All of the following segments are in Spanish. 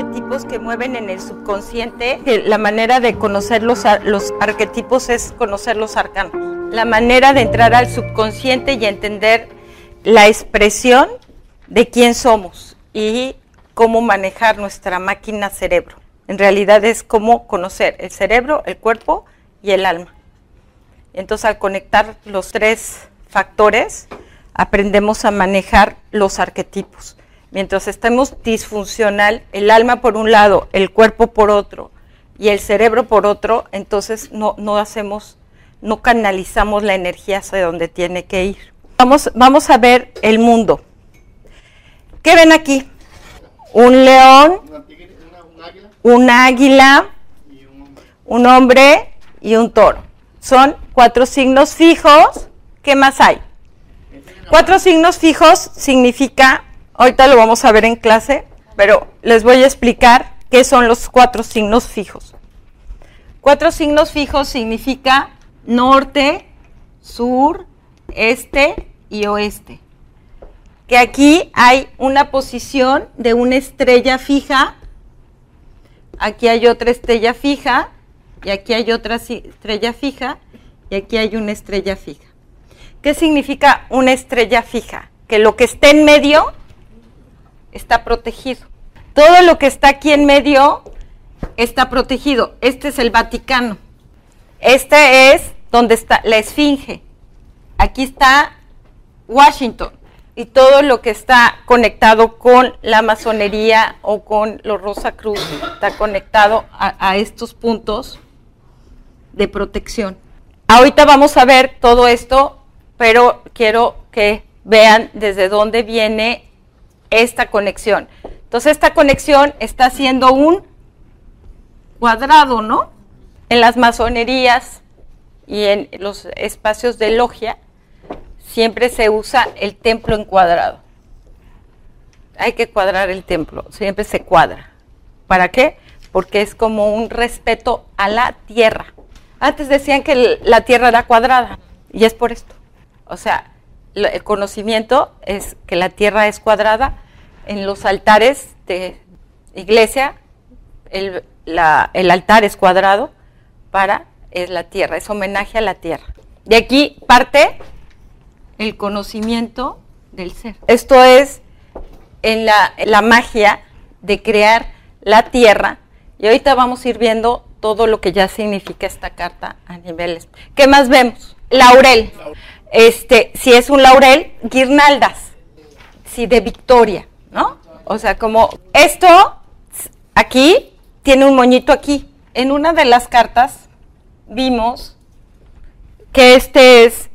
arquetipos que mueven en el subconsciente. La manera de conocer los, los arquetipos es conocer los arcanos. La manera de entrar al subconsciente y entender la expresión de quién somos y cómo manejar nuestra máquina cerebro. En realidad es cómo conocer el cerebro, el cuerpo y el alma. Entonces al conectar los tres factores, aprendemos a manejar los arquetipos. Mientras estemos disfuncional, el alma por un lado, el cuerpo por otro y el cerebro por otro, entonces no, no hacemos, no canalizamos la energía hacia donde tiene que ir. Vamos, vamos a ver el mundo. ¿Qué ven aquí? Un león, un águila, un hombre y un toro. Son cuatro signos fijos. ¿Qué más hay? Cuatro signos fijos significa Ahorita lo vamos a ver en clase, pero les voy a explicar qué son los cuatro signos fijos. Cuatro signos fijos significa norte, sur, este y oeste. Que aquí hay una posición de una estrella fija, aquí hay otra estrella fija, y aquí hay otra estrella fija, y aquí hay una estrella fija. ¿Qué significa una estrella fija? Que lo que esté en medio está protegido. Todo lo que está aquí en medio está protegido. Este es el Vaticano. Este es donde está la Esfinge. Aquí está Washington. Y todo lo que está conectado con la masonería o con los Rosa Cruz está conectado a, a estos puntos de protección. Ahorita vamos a ver todo esto, pero quiero que vean desde dónde viene esta conexión. Entonces esta conexión está haciendo un cuadrado, ¿no? En las masonerías y en los espacios de logia siempre se usa el templo en cuadrado. Hay que cuadrar el templo, siempre se cuadra. ¿Para qué? Porque es como un respeto a la tierra. Antes decían que la tierra era cuadrada y es por esto. O sea, el conocimiento es que la tierra es cuadrada. En los altares de iglesia, el, altar es cuadrado para es la tierra, es homenaje a la tierra. De aquí parte el conocimiento del ser. Esto es en la, magia de crear la tierra. Y ahorita vamos a ir viendo todo lo que ya significa esta carta a niveles. ¿Qué más vemos? Laurel. Este, si es un laurel, guirnaldas. Si de victoria, ¿no? O sea, como esto aquí tiene un moñito aquí. En una de las cartas vimos que este es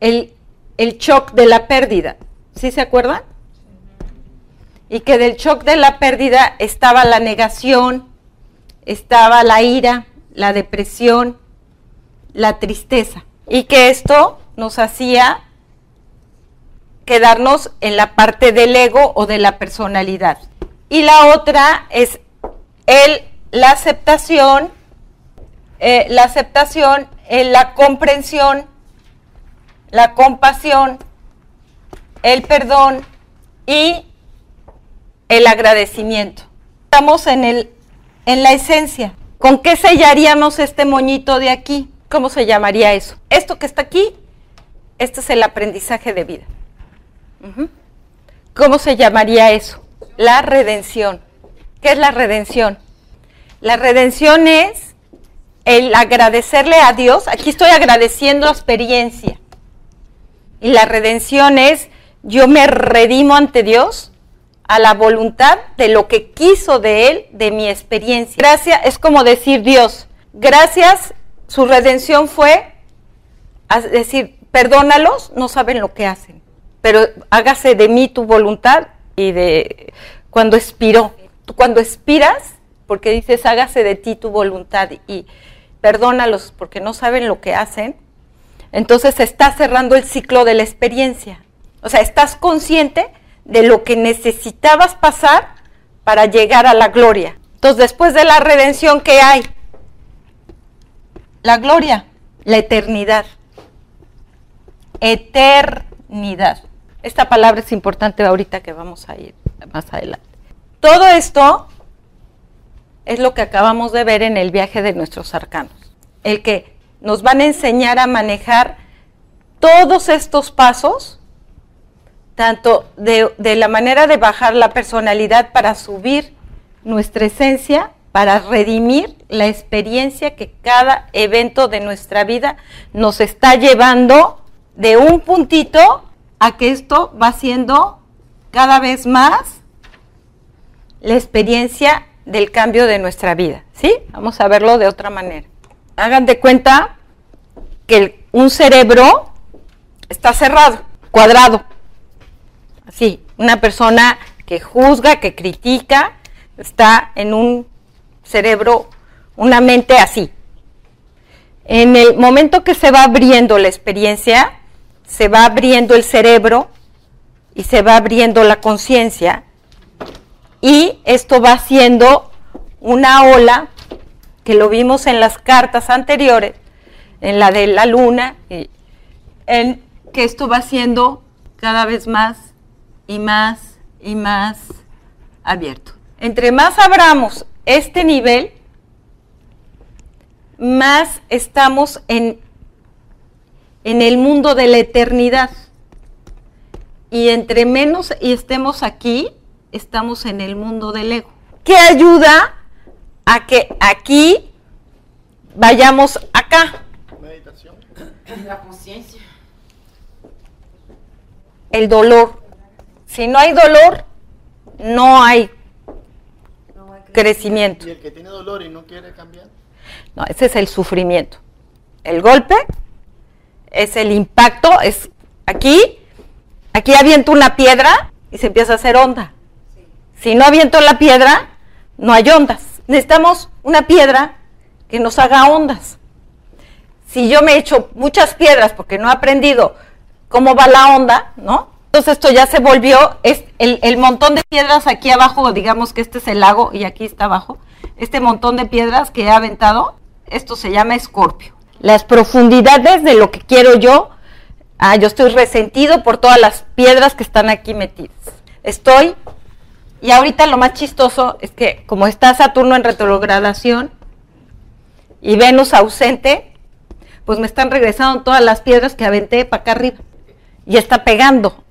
el, el shock de la pérdida. ¿Sí se acuerdan? Y que del shock de la pérdida estaba la negación, estaba la ira, la depresión, la tristeza y que esto nos hacía quedarnos en la parte del ego o de la personalidad. Y la otra es el, la aceptación, eh, la aceptación, la comprensión, la compasión, el perdón y el agradecimiento. Estamos en, el, en la esencia. ¿Con qué sellaríamos este moñito de aquí? ¿Cómo se llamaría eso? Esto que está aquí, este es el aprendizaje de vida. ¿Cómo se llamaría eso? La redención. ¿Qué es la redención? La redención es el agradecerle a Dios. Aquí estoy agradeciendo experiencia. Y la redención es yo me redimo ante Dios a la voluntad de lo que quiso de Él, de mi experiencia. Gracias es como decir Dios, gracias su redención fue decir, perdónalos, no saben lo que hacen, pero hágase de mí tu voluntad y de cuando expiró. Cuando expiras, porque dices, hágase de ti tu voluntad y perdónalos porque no saben lo que hacen, entonces estás cerrando el ciclo de la experiencia. O sea, estás consciente de lo que necesitabas pasar para llegar a la gloria. Entonces, después de la redención, ¿qué hay? La gloria, la eternidad. Eternidad. Esta palabra es importante ahorita que vamos a ir más adelante. Todo esto es lo que acabamos de ver en el viaje de nuestros arcanos. El que nos van a enseñar a manejar todos estos pasos, tanto de, de la manera de bajar la personalidad para subir nuestra esencia, para redimir la experiencia que cada evento de nuestra vida nos está llevando de un puntito a que esto va siendo cada vez más la experiencia del cambio de nuestra vida. ¿Sí? Vamos a verlo de otra manera. Hagan de cuenta que un cerebro está cerrado, cuadrado. Así, una persona que juzga, que critica, está en un cerebro, una mente así. En el momento que se va abriendo la experiencia, se va abriendo el cerebro y se va abriendo la conciencia y esto va siendo una ola que lo vimos en las cartas anteriores, en la de la luna, en que esto va siendo cada vez más y más y más abierto. Entre más abramos este nivel, más estamos en, en el mundo de la eternidad. Y entre menos y estemos aquí, estamos en el mundo del ego. ¿Qué ayuda a que aquí vayamos acá? Meditación. La conciencia. El dolor. Si no hay dolor, no hay crecimiento. ¿Y el que tiene dolor y no quiere cambiar? No, ese es el sufrimiento. El golpe es el impacto, es aquí, aquí aviento una piedra y se empieza a hacer onda. Si no aviento la piedra, no hay ondas. Necesitamos una piedra que nos haga ondas. Si yo me he hecho muchas piedras porque no he aprendido cómo va la onda, ¿no? Entonces esto ya se volvió, es el, montón de piedras aquí abajo, digamos que este es el lago y aquí está abajo, este montón de piedras que he aventado, esto se llama escorpio. Las profundidades de lo que quiero yo, ah, yo estoy resentido por todas las piedras que están aquí metidas. Estoy, y ahorita lo más chistoso es que como está Saturno en retrogradación y Venus ausente, pues me están regresando todas las piedras que aventé para acá arriba. Y está pegando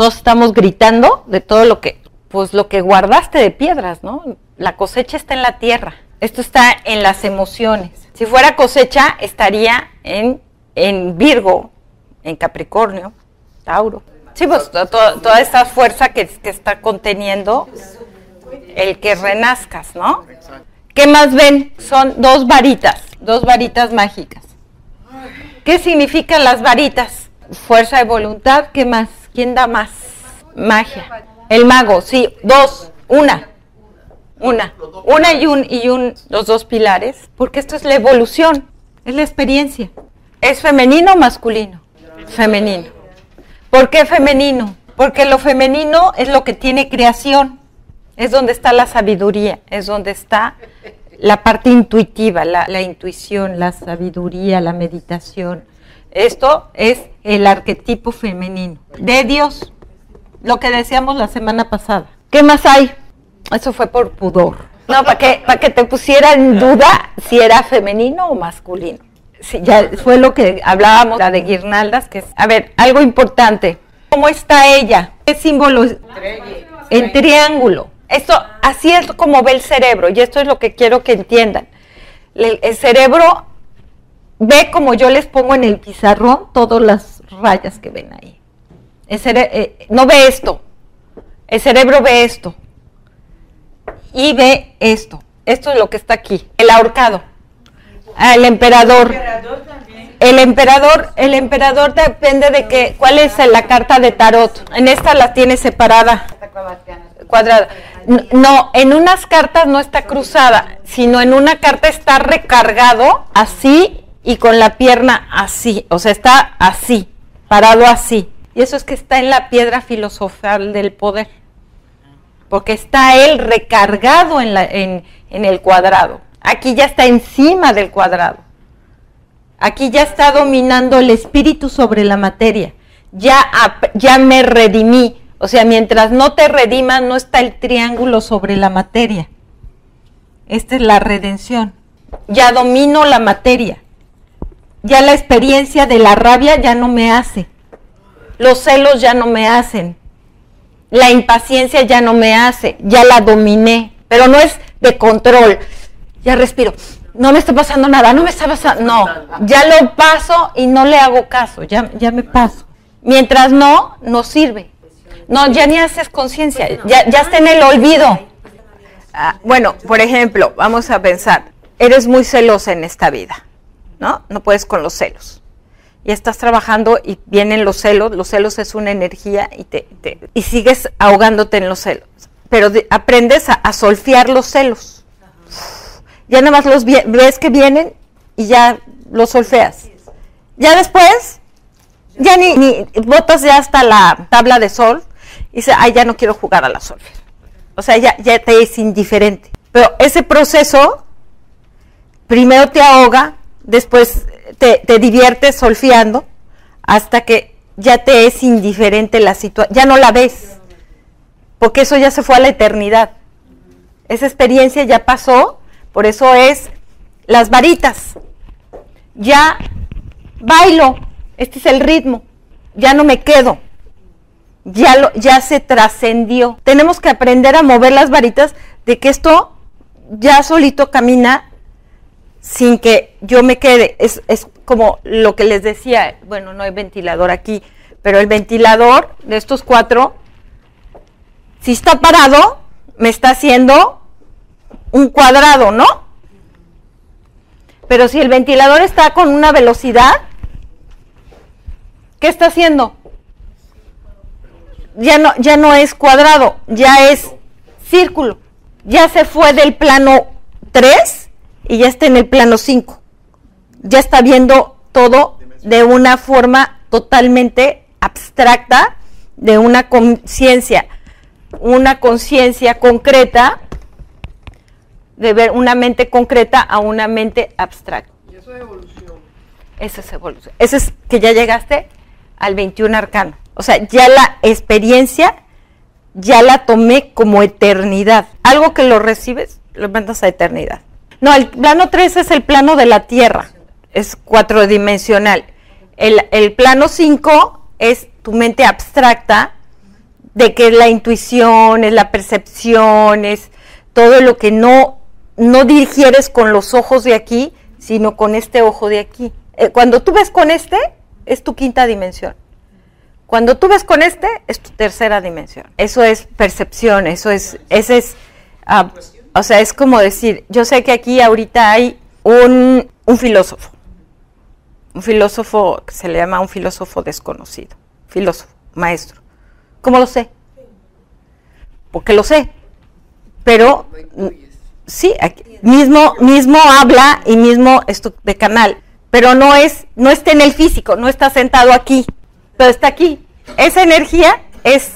todos estamos gritando de todo lo que, pues lo que guardaste de piedras, ¿no? La cosecha está en la tierra. Esto está en las emociones. Si fuera cosecha, estaría en, en Virgo, en Capricornio, Tauro. Sí, pues toda esta fuerza que, que está conteniendo el que renazcas, ¿no? ¿Qué más ven? Son dos varitas, dos varitas mágicas. ¿Qué significan las varitas? Fuerza de voluntad, ¿qué más? ¿Quién da más? Magia. El mago, sí, dos, una. Una. Una y un, y un, los dos pilares, porque esto es la evolución, es la experiencia. ¿Es femenino o masculino? Femenino. ¿Por qué femenino? Porque lo femenino es lo que tiene creación, es donde está la sabiduría, es donde está la parte intuitiva, la, la intuición, la sabiduría, la meditación, esto es el arquetipo femenino de Dios, lo que decíamos la semana pasada. ¿Qué más hay? Eso fue por pudor. No, para que, para que te pusiera en duda si era femenino o masculino. Sí, ya fue lo que hablábamos, la de guirnaldas, que es, a ver, algo importante. ¿Cómo está ella? ¿Qué símbolo? En triángulo. Esto, así es como ve el cerebro, y esto es lo que quiero que entiendan. el cerebro ve como yo les pongo en el pizarrón todas las rayas que ven ahí. Eh, no ve esto, el cerebro ve esto y ve esto. Esto es lo que está aquí, el ahorcado, ah, el emperador. El emperador, el emperador depende de que, cuál es la carta de tarot. En esta la tiene separada, cuadrada. No, en unas cartas no está cruzada, sino en una carta está recargado así y con la pierna así, o sea, está así, parado así. Y eso es que está en la piedra filosofal del poder, porque está él recargado en, el cuadrado. Aquí ya está encima del cuadrado. Aquí ya está dominando el espíritu sobre la materia. Ya, ya me redimí. O sea, mientras no te redimas, no está el triángulo sobre la materia. Esta es la redención. Ya domino la materia. Ya la experiencia de la rabia ya no me hace. Los celos ya no me hacen. La impaciencia ya no me hace. Ya la dominé. Pero no es de control. Ya respiro. No me está pasando nada. No me está pasando. No. Ya lo paso y no le hago caso. Ya, ya me paso. Mientras no, no sirve. No, ya ni haces conciencia. Ya, ya está en el olvido. Ah, bueno, por ejemplo, vamos a pensar, eres muy celosa en esta vida, ¿no? No puedes con los celos. Y estás trabajando y vienen los celos, los celos es una energía y, te, y sigues ahogándote en los celos. Pero aprendes a, solfiar los celos. Ya nada más los ves que vienen y ya los solfeas. Ya después, ya ni, ni botas ya hasta la tabla de sol y dices, ay, ya no quiero jugar a la solfea o sea, ya, ya te es indiferente. Pero ese proceso primero te ahoga, después te, te diviertes solfiando, hasta que ya te es indiferente la situación, ya no la ves, porque eso ya se fue a la eternidad. Esa experiencia ya pasó, por eso es las varitas. Ya bailo, este es el ritmo, ya no me quedo ya, lo, ya se trascendió. Tenemos que aprender a mover las varitas de que esto ya solito camina sin que yo me quede. Es, es como lo que les decía, bueno, no hay ventilador aquí, pero el ventilador de estos cuatro, si está parado, me está haciendo un cuadrado, ¿no? Pero si el ventilador está con una velocidad, ¿qué está haciendo? ya no, ya no es cuadrado, ya es círculo. Ya se fue del plano 3 y ya está en el plano 5. Ya está viendo todo de una forma totalmente abstracta, de una conciencia, una conciencia concreta, de ver una mente concreta a una mente abstracta. Y eso es evolución. Eso es evolución. Eso es que ya llegaste al 21 arcano. O sea, ya la experiencia ya la tomé como eternidad. Algo que lo recibes, lo mandas a eternidad. No, el plano 3 es el plano de la Tierra, es cuatrodimensional. El, el plano 5 es tu mente abstracta, de que es la intuición, es la percepción, es todo lo que no, no digieres con los ojos de aquí, sino con este ojo de aquí. Eh, cuando tú ves con este, es tu quinta dimensión. Cuando tú ves con este, es tu tercera dimensión. Eso es percepción, eso es, ese es, ah, o sea, es como decir, yo sé que aquí ahorita hay un, un filósofo, un filósofo que se le llama un filósofo desconocido, filósofo, maestro. ¿Cómo lo sé? Porque lo sé, pero sí, mismo, mismo habla y mismo de canal, pero no es, no está en el físico, no está sentado aquí pero está aquí. Esa energía es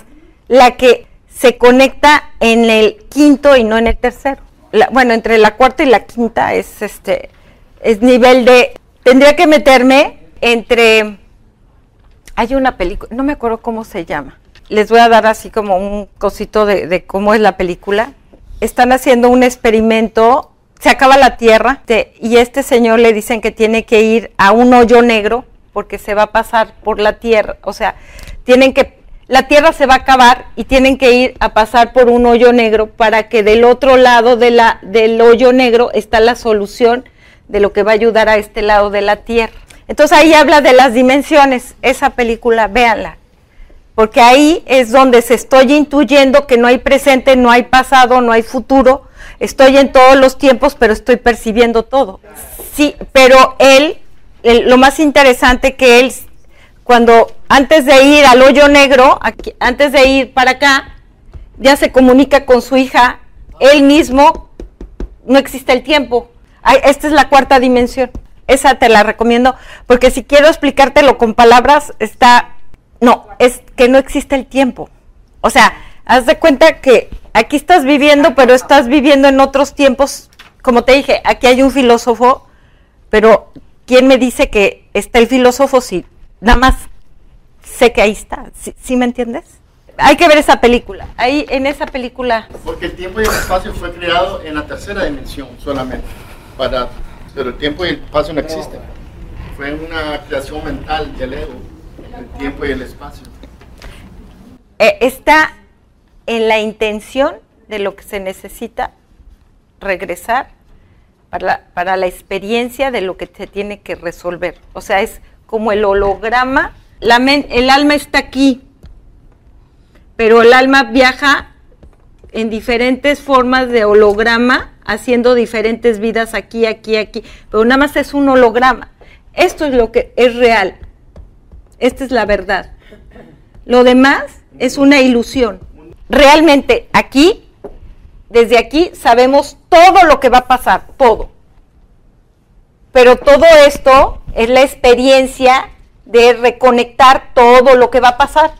la que se conecta en el quinto y no en el tercero. bueno, entre la cuarta y la quinta es este es nivel de tendría que meterme entre hay una película, no me acuerdo cómo se llama. Les voy a dar así como un cosito de, de cómo es la película. Están haciendo un experimento, se acaba la Tierra y este señor le dicen que tiene que ir a un hoyo negro porque se va a pasar por la tierra, o sea, tienen que, la tierra se va a acabar y tienen que ir a pasar por un hoyo negro para que del otro lado de la, del hoyo negro está la solución de lo que va a ayudar a este lado de la tierra. Entonces ahí habla de las dimensiones, esa película, véanla, porque ahí es donde se estoy intuyendo que no hay presente, no hay pasado, no hay futuro, estoy en todos los tiempos, pero estoy percibiendo todo. Sí, pero él lo más interesante que él, cuando antes de ir al hoyo negro, antes de ir para acá, ya se comunica con su hija, él mismo, no existe el tiempo. esta es la cuarta dimensión. Esa te la recomiendo, porque si quiero explicártelo con palabras, está, no, es que no existe el tiempo. O sea, haz de cuenta que aquí estás viviendo, pero estás viviendo en otros tiempos. Como te dije, aquí hay un filósofo, pero ¿quién me dice que está el filósofo si nada más sé que ahí está? ¿Sí, me entiendes? hay que ver esa película. Ahí en esa película. Porque el tiempo y el espacio fue creado en la tercera dimensión solamente. Para, pero el tiempo y el espacio no existen. Fue una creación mental del ego, el tiempo y el espacio. Eh, está en la intención de lo que se necesita regresar para la, para la experiencia de lo que se tiene que resolver. O sea, es como el holograma. El alma está aquí, pero el alma viaja en diferentes formas de holograma, haciendo diferentes vidas aquí, aquí, aquí, pero nada más es un holograma. Esto es lo que es real. Esta es la verdad. Lo demás es una ilusión. Realmente aquí, desde aquí, sabemos todo lo que va a pasar, todo. Pero todo esto es la experiencia de reconectar todo lo que va a pasar.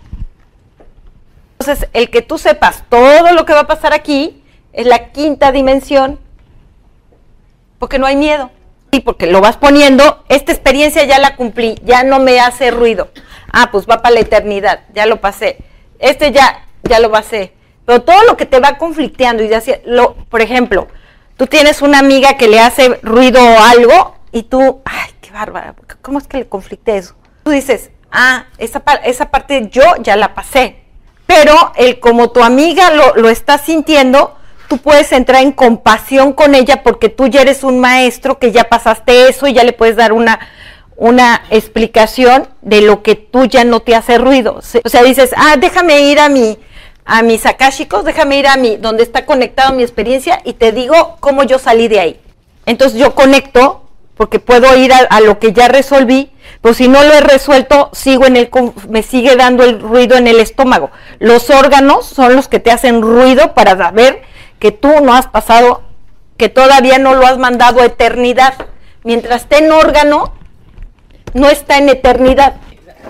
Entonces, el que tú sepas todo lo que va a pasar aquí es la quinta dimensión, porque no hay miedo. Y porque lo vas poniendo, esta experiencia ya la cumplí, ya no me hace ruido. Ah, pues va para la eternidad, ya lo pasé. Este ya, ya lo pasé. Pero todo lo que te va conflicteando y ya, lo, por ejemplo, tú tienes una amiga que le hace ruido o algo y tú, ay, bárbara, ¿cómo es que le conflicte eso? Tú dices, ah, esa, esa parte yo ya la pasé, pero el como tu amiga lo, lo está sintiendo, tú puedes entrar en compasión con ella porque tú ya eres un maestro que ya pasaste eso y ya le puedes dar una, una explicación de lo que tú ya no te hace ruido. O sea, dices, ah, déjame ir a mi a mis akashicos, déjame ir a mi donde está conectado mi experiencia y te digo cómo yo salí de ahí. Entonces yo conecto porque puedo ir a, lo que ya resolví pues si no lo he resuelto, sigo en el, me sigue dando el ruido en el estómago. Los órganos son los que te hacen ruido para saber que tú no has pasado, que todavía no lo has mandado a eternidad. Mientras esté en órgano, no está en eternidad.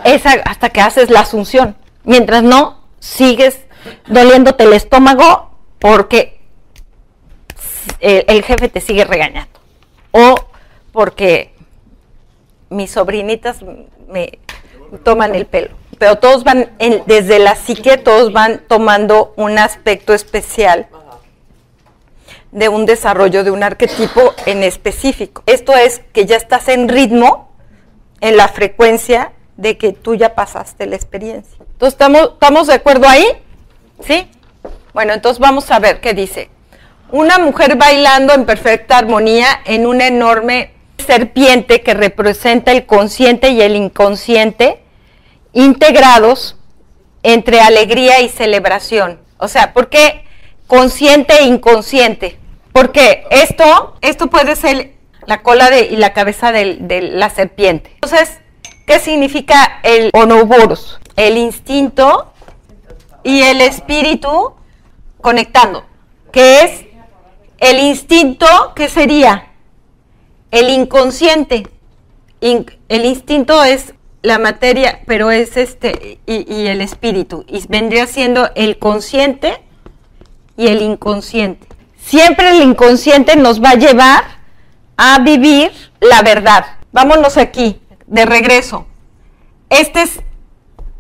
Esa hasta que haces la asunción. Mientras no, sigues doliéndote el estómago porque el, el jefe te sigue regañando. O porque mis sobrinitas me toman el pelo. Pero todos van, desde la psique, todos van tomando un aspecto especial de un desarrollo de un arquetipo en específico. Esto es que ya estás en ritmo, en la frecuencia de que tú ya pasaste la experiencia. Entonces, ¿estamos, ¿estamos de acuerdo ahí? ¿Sí? Bueno, entonces vamos a ver qué dice. Una mujer bailando en perfecta armonía en una enorme serpiente que representa el consciente y el inconsciente integrados entre alegría y celebración. O sea, ¿por qué consciente e inconsciente? Porque esto, esto puede ser la cola de, y la cabeza de, de la serpiente. Entonces, ¿qué significa el onoboros? El instinto y el espíritu conectando. ¿Qué es el instinto? ¿Qué sería? El inconsciente, el instinto es la materia, pero es este, y, el espíritu, y vendría siendo el consciente y el inconsciente. Siempre el inconsciente nos va a llevar a vivir la verdad. Vámonos aquí, de regreso. Este es,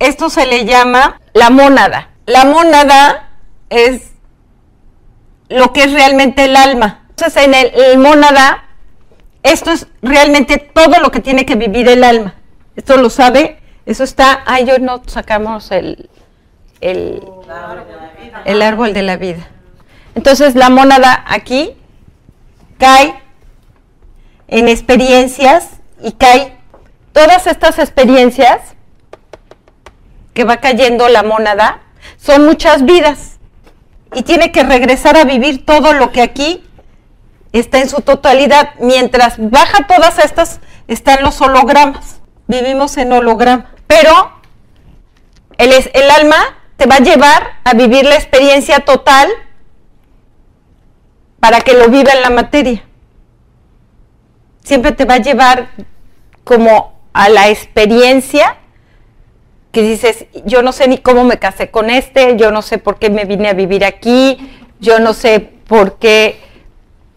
esto se le llama la mónada. La mónada es lo que es realmente el alma. Entonces, en el, el mónada esto es realmente todo lo que tiene que vivir el alma. Esto lo sabe, eso está, ay, yo no sacamos el, el, el árbol de la vida. Entonces la mónada aquí cae en experiencias y cae todas estas experiencias que va cayendo la mónada son muchas vidas y tiene que regresar a vivir todo lo que aquí está en su totalidad. Mientras baja todas estas, están los hologramas. Vivimos en holograma. Pero el, el alma te va a llevar a vivir la experiencia total para que lo viva en la materia. Siempre te va a llevar como a la experiencia que dices, yo no sé ni cómo me casé con este, yo no sé por qué me vine a vivir aquí, yo no sé por qué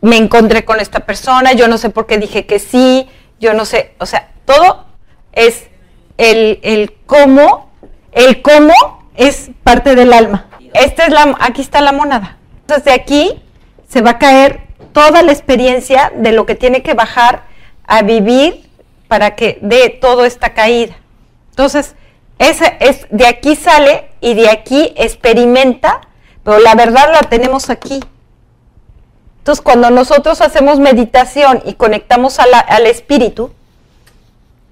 me encontré con esta persona, yo no sé por qué dije que sí, yo no sé, o sea, todo es el, el cómo, el cómo es parte del alma. Esta es la, aquí está la mónada. Entonces de aquí se va a caer toda la experiencia de lo que tiene que bajar a vivir para que dé toda esta caída. Entonces, ese es, de aquí sale y de aquí experimenta, pero la verdad la tenemos aquí. Entonces, cuando nosotros hacemos meditación y conectamos al espíritu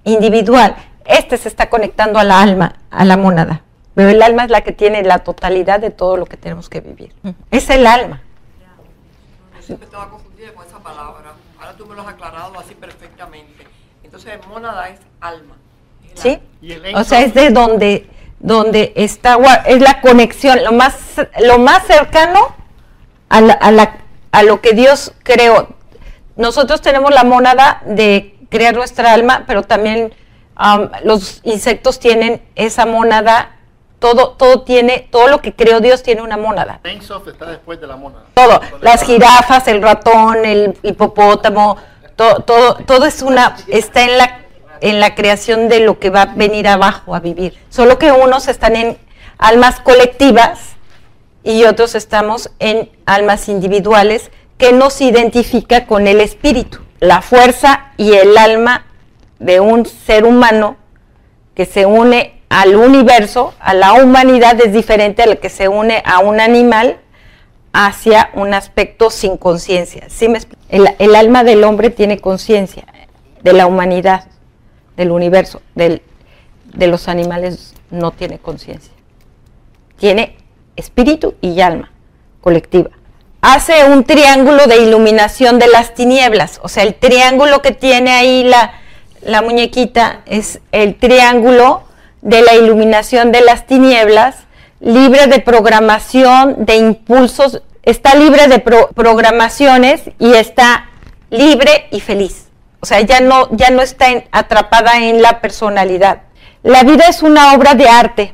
individual, este se está conectando a la alma, a la mónada. Pero el alma es la que tiene la totalidad de todo lo que tenemos que vivir. Es el alma. Yo siempre estaba confundida con esa palabra. Ahora tú me lo has aclarado así perfectamente. Entonces, mónada es alma. ¿Sí? O sea, es de donde, donde está, es la conexión, lo más, lo más cercano a, la, a, lo que Dios creó. Nosotros tenemos la mónada de crear nuestra alma, pero también los insectos tienen esa mónada todo, todo tiene, todo lo que creó Dios tiene una mónada. está después de la mónada. Todo, las jirafas, el ratón, el hipopótamo, todo, todo, todo es una, está en la, en la creación de lo que va a venir abajo a vivir. Solo que unos están en almas colectivas y otros estamos en almas individuales que nos identifica con el espíritu, la fuerza y el alma de un ser humano que se une al universo, a la humanidad, es diferente a la que se une a un animal hacia un aspecto sin conciencia. ¿Sí el, alma del hombre tiene conciencia de la humanidad, del universo, del, de los animales no tiene conciencia. Tiene espíritu y alma colectiva. Hace un triángulo de iluminación de las tinieblas, o sea, el triángulo que tiene ahí la, la muñequita es el triángulo de la iluminación de las tinieblas, libre de programación, de impulsos, está libre de programaciones y está libre y feliz. O sea, ya no, ya no está atrapada en la personalidad. La vida es una obra de arte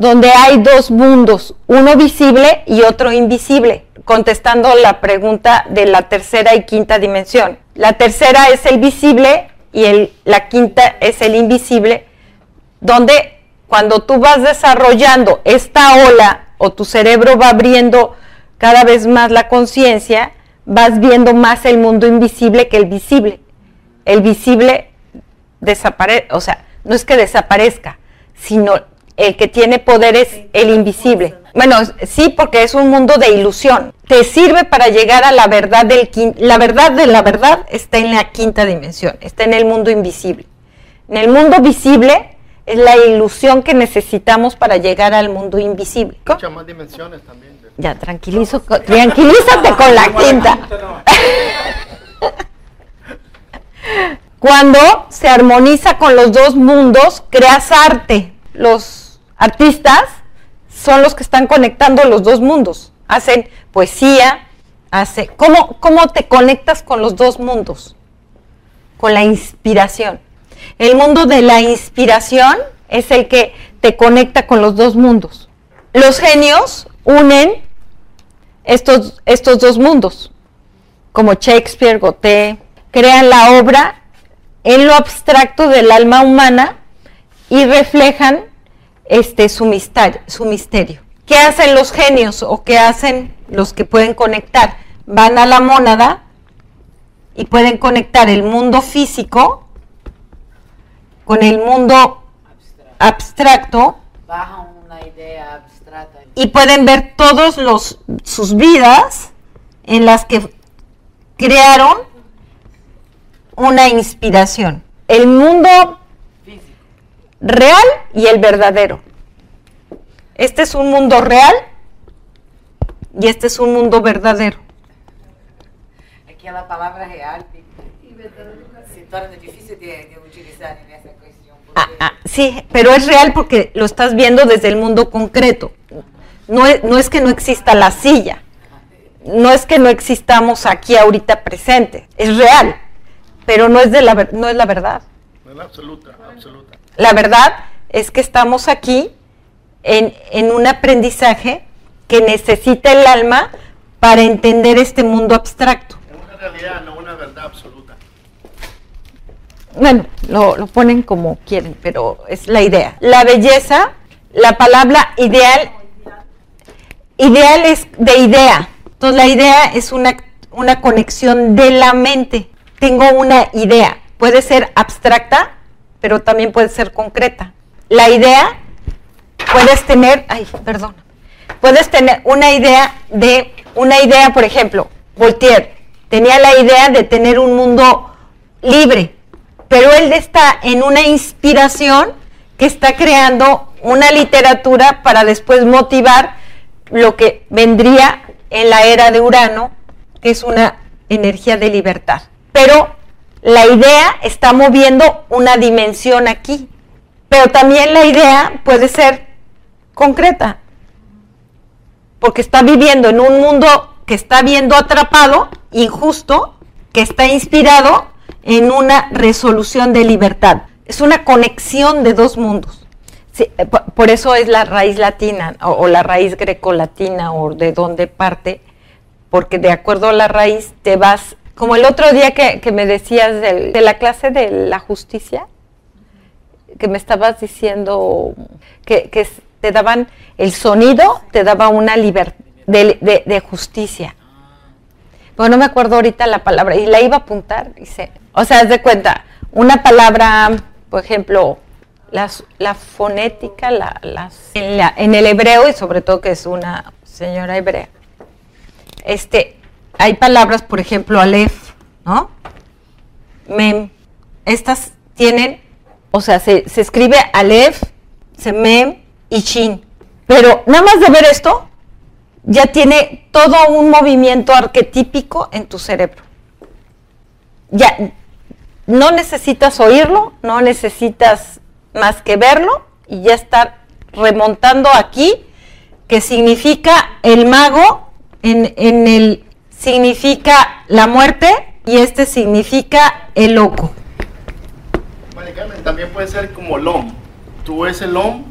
donde hay dos mundos, uno visible y otro invisible, contestando la pregunta de la tercera y quinta dimensión. La tercera es el visible y la quinta es el invisible, donde cuando tú vas desarrollando esta ola o tu cerebro va abriendo cada vez más la conciencia, vas viendo más el mundo invisible que el visible. El visible desaparece, o sea, no es que desaparezca, sino el que tiene poder es el invisible. Bueno, sí, porque es un mundo de ilusión. Te sirve para llegar a la verdad del la verdad de la verdad está en la quinta dimensión, está en el mundo invisible. En el mundo visible es la ilusión que necesitamos para llegar al mundo invisible. Muchas más dimensiones también. Ya, tranquilizo, tranquilízate con la quinta. Cuando se armoniza con los dos mundos, creas arte. Los artistas son los que están conectando los dos mundos. Hacen poesía, hace ¿cómo, ¿Cómo te conectas con los dos mundos? Con la inspiración. El mundo de la inspiración es el que te conecta con los dos mundos. Los genios unen estos, estos dos mundos, como Shakespeare, Goethe, crean la obra en lo abstracto del alma humana y reflejan este, su, misterio, su misterio. ¿Qué hacen los genios o qué hacen los que pueden conectar? Van a la mónada y pueden conectar el mundo físico con el mundo abstracto, una idea abstracta. y pueden ver todos los sus vidas en las que crearon una inspiración. El mundo real y el verdadero. Este es un mundo real y este es un mundo verdadero. Aquí la palabra real se torna difícil de, utilizar en esa Ah, ah, sí, pero es real porque lo estás viendo desde el mundo concreto. No es, no es que no exista la silla, no es que no existamos aquí ahorita presente, es real, pero no es, de la, no es la verdad. No es la absoluta, absoluta. La verdad es que estamos aquí en, en un aprendizaje que necesita el alma para entender este mundo abstracto. Es una realidad, no una verdad absoluta bueno, lo, ponen como quieren, pero es la idea. La belleza La palabra ideal, ideal es de idea. Entonces la idea es una, una conexión de la mente. Tengo una idea. Puede ser abstracta, pero también puede ser concreta. La idea, puedes tener, ay, perdón, puedes tener una idea de, una idea, por ejemplo, Voltaire tenía la idea de tener un mundo libre, pero él está en una inspiración que está creando una literatura para después motivar lo que vendría en la era de Urano, que es una energía de libertad. Pero la idea está moviendo una dimensión aquí, pero también la idea puede ser concreta, porque está viviendo en un mundo que está viendo atrapado, injusto, que está inspirado en una resolución de libertad. Es una conexión de dos mundos. Eh, por eso es la raíz latina o, la raíz grecolatina o de dónde parte, porque de acuerdo a la raíz te vas, como el otro día que, me decías de, la clase de la justicia, que me estabas diciendo que, te daban el sonido, te daba una libertad de, justicia. Bueno, no me acuerdo ahorita la palabra y la iba a apuntar. Dice, o sea, haz de cuenta, una palabra, por ejemplo, la fonética, la, las, en, el hebreo y sobre todo que es una señora hebrea. Este, hay palabras, por ejemplo, alef, ¿no? Mem. Estas tienen, o sea, se, se escribe alef, se mem y chin. Pero nada más de ver esto, ya tiene todo un movimiento arquetípico en tu cerebro. Ya no necesitas oírlo, no necesitas más que verlo y ya estar remontando aquí, que significa el mago, en, en el significa la muerte y este significa el loco. también puede ser como lom. Tú ves el lom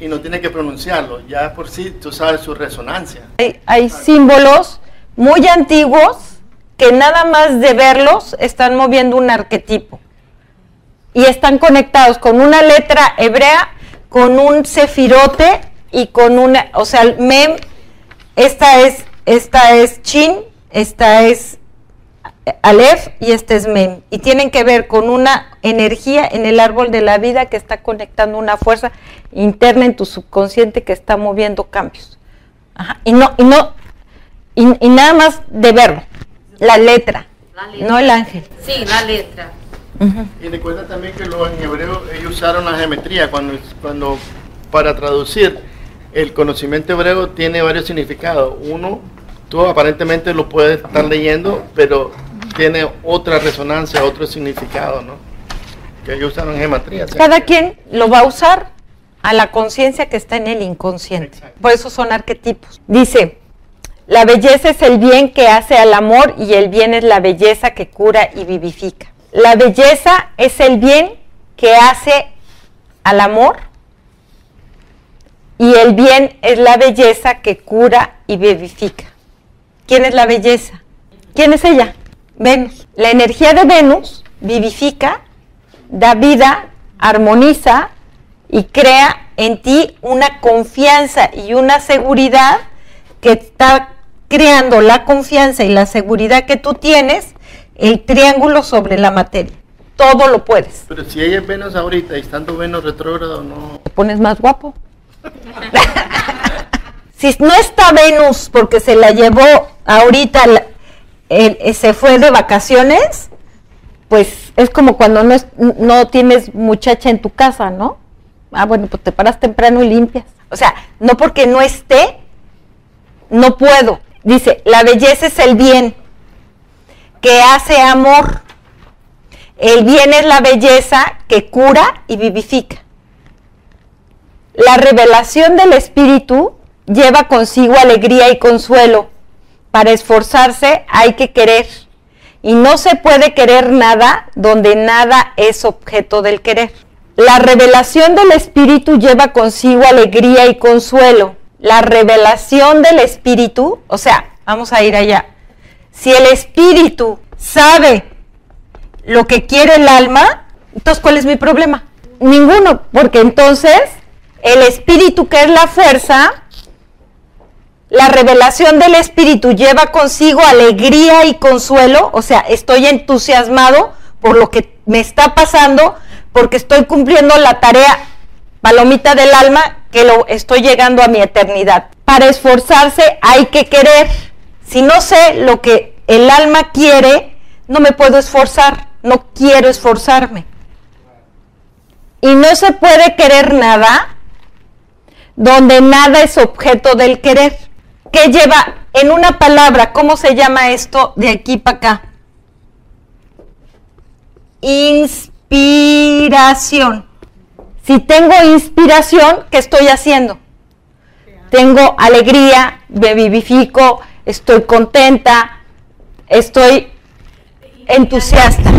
y no tienes que pronunciarlo, ya por sí tú sabes su resonancia. Hay, hay símbolos muy antiguos que nada más de verlos están moviendo un arquetipo y están conectados con una letra hebrea, con un sefirote y con una, o sea, mem, esta es, esta es chin, esta es alef y este es mem. Y tienen que ver con una energía en el árbol de la vida que está conectando una fuerza interna en tu subconsciente que está moviendo cambios. Y no, y no, y, nada más de verlo, la letra, no el ángel. Sí, la letra. Y recuerda también que los en hebreo ellos usaron la geometría cuando, cuando para traducir el conocimiento hebreo tiene varios significados. Uno, tú aparentemente lo puedes estar leyendo, pero tiene otra resonancia, otro significado, ¿no? Que ellos usaron geometría. Cada quien lo va a usar a la conciencia que está en el inconsciente. Por eso son arquetipos. Dice, la belleza es el bien que hace al amor y el bien es la belleza que cura y vivifica. La belleza es el bien que hace al amor y el bien es la belleza que cura y vivifica. ¿Quién es la belleza? ¿Quién es ella? Venus. La energía de Venus vivifica, da vida, armoniza y crea en ti una confianza y una seguridad que está creando la confianza y la seguridad que tú tienes el triángulo sobre la materia. Todo lo puedes. Pero si ella es Venus ahorita y estando Venus retrógrado, no. Te pones más guapo. si no está Venus porque se la llevó ahorita, se fue de vacaciones, pues es como cuando no, no tienes muchacha en tu casa, ¿no? Ah, bueno, pues te paras temprano y limpias. O sea, no porque no esté, no puedo. Dice, la belleza es el bien que hace amor. El bien es la belleza que cura y vivifica. La revelación del Espíritu lleva consigo alegría y consuelo. Para esforzarse hay que querer. Y no se puede querer nada donde nada es objeto del querer. La revelación del Espíritu lleva consigo alegría y consuelo. La revelación del Espíritu, o sea, vamos a ir allá. Si el espíritu sabe lo que quiere el alma, entonces ¿cuál es mi problema? Ninguno, porque entonces el espíritu que es la fuerza, la revelación del espíritu lleva consigo alegría y consuelo, o sea, estoy entusiasmado por lo que me está pasando, porque estoy cumpliendo la tarea palomita del alma, que lo estoy llegando a mi eternidad. Para esforzarse hay que querer. Si no sé lo que el alma quiere, no me puedo esforzar, no quiero esforzarme. Y no se puede querer nada donde nada es objeto del querer. ¿Qué lleva en una palabra? ¿Cómo se llama esto de aquí para acá? Inspiración. Si tengo inspiración, ¿qué estoy haciendo? Tengo alegría, me vivifico, estoy contenta, estoy entusiasta.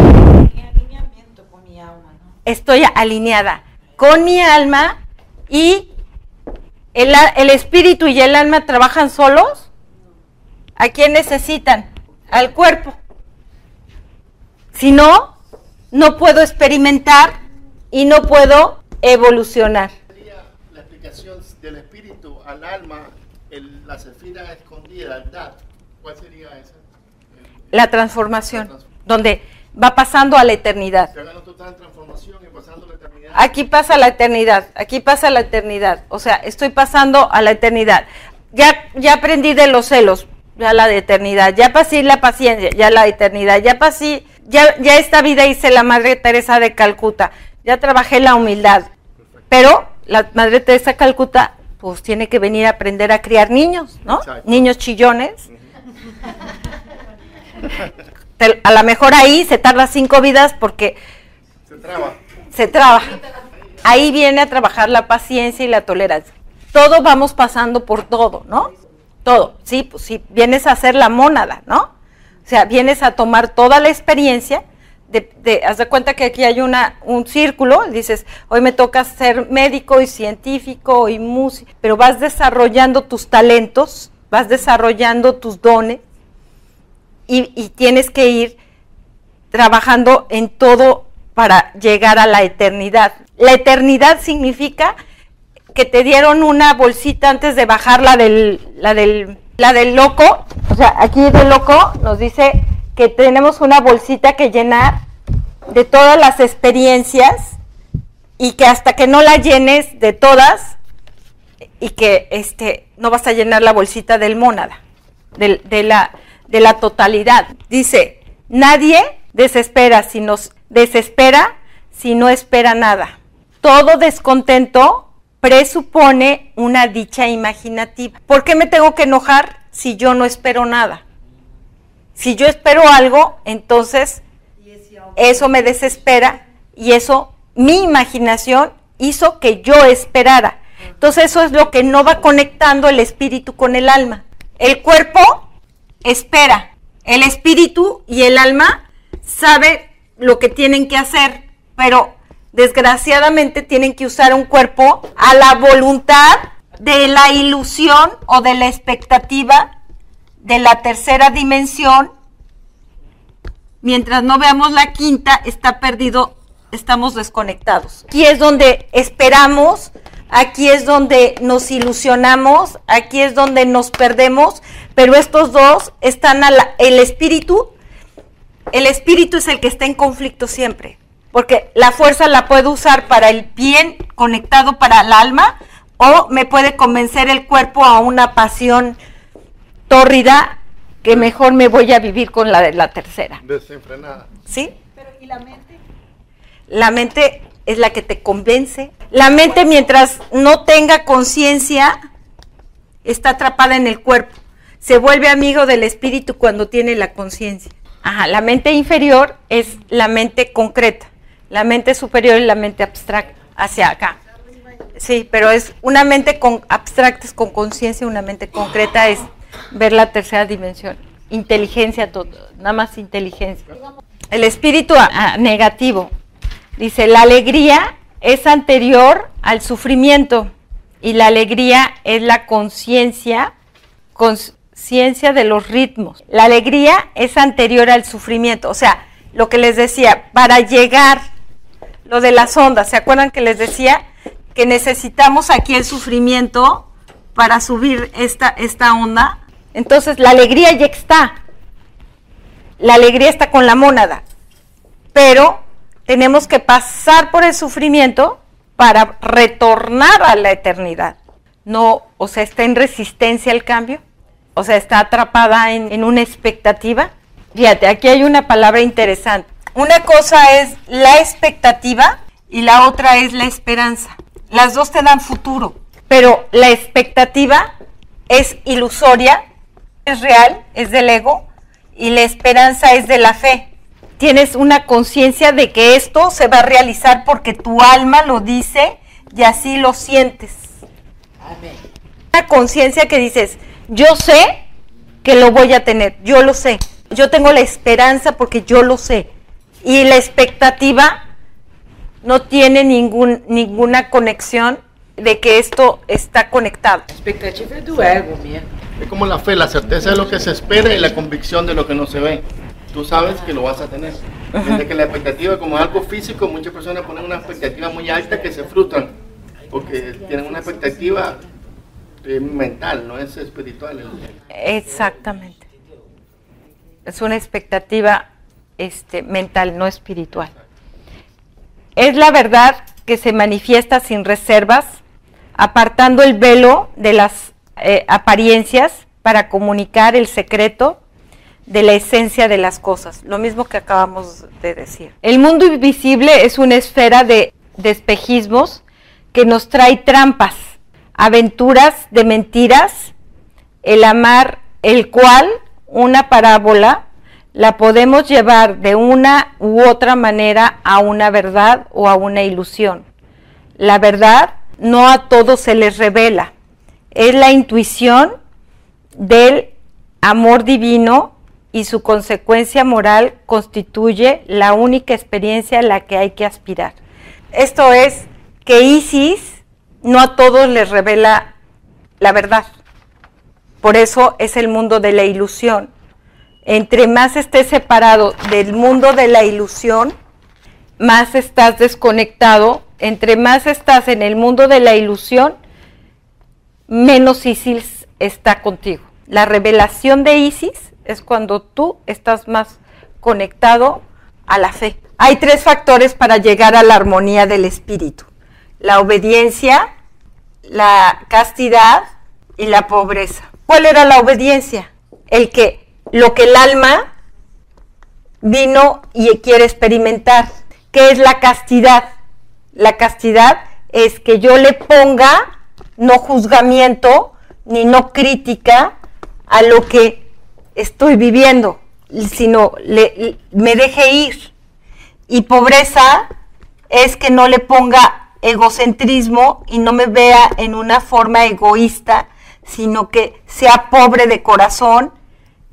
Estoy alineada con mi alma y el, el, espíritu y el alma trabajan solos. ¿A quién necesitan? Al cuerpo. Si no, no puedo experimentar y no puedo evolucionar. La explicación del espíritu al alma, el, la sefira escondida, el ¿cuál sería esa? La transformación, donde va pasando a la eternidad. Aquí pasa la eternidad, aquí pasa la eternidad. O sea, estoy pasando a la eternidad. Ya, ya aprendí de los celos, ya la de eternidad. Ya pasé la paciencia, ya la eternidad. Ya pasé, ya, ya esta vida hice la Madre Teresa de Calcuta ya trabajé la humildad, pero la Madre Teresa Calcuta pues tiene que venir a aprender a criar niños, ¿no? Niños chillones. a lo mejor ahí se tarda cinco vidas porque se traba. Se traba. Ahí viene a trabajar la paciencia y la tolerancia. Todo vamos pasando por todo, ¿no? Todo. Sí, pues sí, vienes a hacer la mónada, ¿no? O sea, vienes a tomar toda la experiencia de, haz de cuenta que aquí hay un círculo, dices, hoy me toca ser médico y científico y músico, pero vas desarrollando tus talentos, vas desarrollando tus dones y, y tienes que ir trabajando en todo para llegar a la eternidad. La eternidad significa que te dieron una bolsita antes de bajar la del, la del, la del loco, o sea, aquí del loco nos dice que tenemos una bolsita que llenar de todas las experiencias y que hasta que no la llenes de todas y que este no vas a llenar la bolsita del mónada, de, de la, de la totalidad. Dice, nadie desespera si nos desespera si no espera nada. Todo descontento presupone una dicha imaginativa. ¿Por qué me tengo que enojar si yo no espero nada? Si yo espero algo, entonces eso me desespera y eso, mi imaginación hizo que yo esperara. Entonces eso es lo que no va conectando el espíritu con el alma. El cuerpo espera, el espíritu y el alma sabe lo que tienen que hacer, pero desgraciadamente tienen que usar un cuerpo a la voluntad de la ilusión o de la expectativa de la tercera dimensión, mientras no veamos la quinta, está perdido, estamos desconectados. Aquí es donde esperamos, aquí es donde nos ilusionamos, aquí es donde nos perdemos, pero estos dos están a el espíritu, el espíritu es el que está en conflicto siempre, porque la fuerza la puedo usar para el bien conectado para el alma o me puede convencer el cuerpo a una pasión tórrida que mejor me voy a vivir con la de la tercera. Desenfrenada. ¿Sí? Pero ¿y la mente? La mente es la que te convence. La mente mientras no tenga conciencia está atrapada en el cuerpo. Se vuelve amigo del espíritu cuando tiene la conciencia. Ajá, la mente inferior es la mente concreta. La mente superior es la mente abstracta, hacia acá. Sí, pero es una mente con abstracta es con conciencia, una mente concreta es ver la tercera dimensión. Inteligencia, todo, nada más inteligencia. El espíritu negativo. Dice, la alegría es anterior al sufrimiento y la alegría es la conciencia, conciencia de los ritmos. La alegría es anterior al sufrimiento. O sea, lo que les decía, para llegar, lo de las ondas, ¿se acuerdan que les decía? que necesitamos aquí el sufrimiento para subir esta, esta onda. Entonces la alegría ya está. La alegría está con la mónada. Pero tenemos que pasar por el sufrimiento para retornar a la eternidad. No, o sea, está en resistencia al cambio. O sea, está atrapada en, en una expectativa. Fíjate, aquí hay una palabra interesante. Una cosa es la expectativa y la otra es la esperanza. Las dos te dan futuro, pero la expectativa es ilusoria, es real, es del ego, y la esperanza es de la fe. Tienes una conciencia de que esto se va a realizar porque tu alma lo dice y así lo sientes. Una conciencia que dices, yo sé que lo voy a tener, yo lo sé. Yo tengo la esperanza porque yo lo sé. Y la expectativa no tiene ningún, ninguna conexión de que esto está conectado. A expectativa é do ego mesmo. Es como la fe, la certeza de lo que se espera y la convicción de lo que no se ve. Tú sabes que lo vas a tener. Desde que la expectativa, como es algo físico, muchas personas ponen una expectativa muy alta que se frustran porque tienen una expectativa eh, mental, no es espiritual. Exactamente. Es una expectativa este, mental, no espiritual. Es la verdad que se manifiesta sin reservas, apartando el velo de las eh, apariencias para comunicar el secreto de la esencia de las cosas, lo mismo que acabamos de decir. El mundo invisible es una esfera de, de espejismos que nos trae trampas, aventuras de mentiras, el amar, el cual, una parábola, la podemos llevar de una u otra manera a una verdad o a una ilusión. La verdad no a todos se les revela, es la intuición del amor divino y su consecuencia moral constituye la única experiencia a la que hay que aspirar. Esto es que Isis no a todos les revela la verdad. Por eso es el mundo de la ilusión. Entre más estés separado del mundo de la ilusión, más estás desconectado. Entre más estás en el mundo de la ilusión, menos Isis está contigo. La revelación de Isis es cuando tú estás más conectado a la fe. Hay tres factores para llegar a la armonía del espíritu. La obediencia, la castidad y la pobreza. ¿Cuál era la obediencia? El que lo que el alma vino y quiere experimentar. ¿Qué es la castidad? La castidad es que yo le ponga no juzgamiento ni no crítica a lo que estoy viviendo, sino me deje ir. Y pobreza es que no le ponga egocentrismo y no me vea en una forma egoísta, sino que sea pobre de corazón,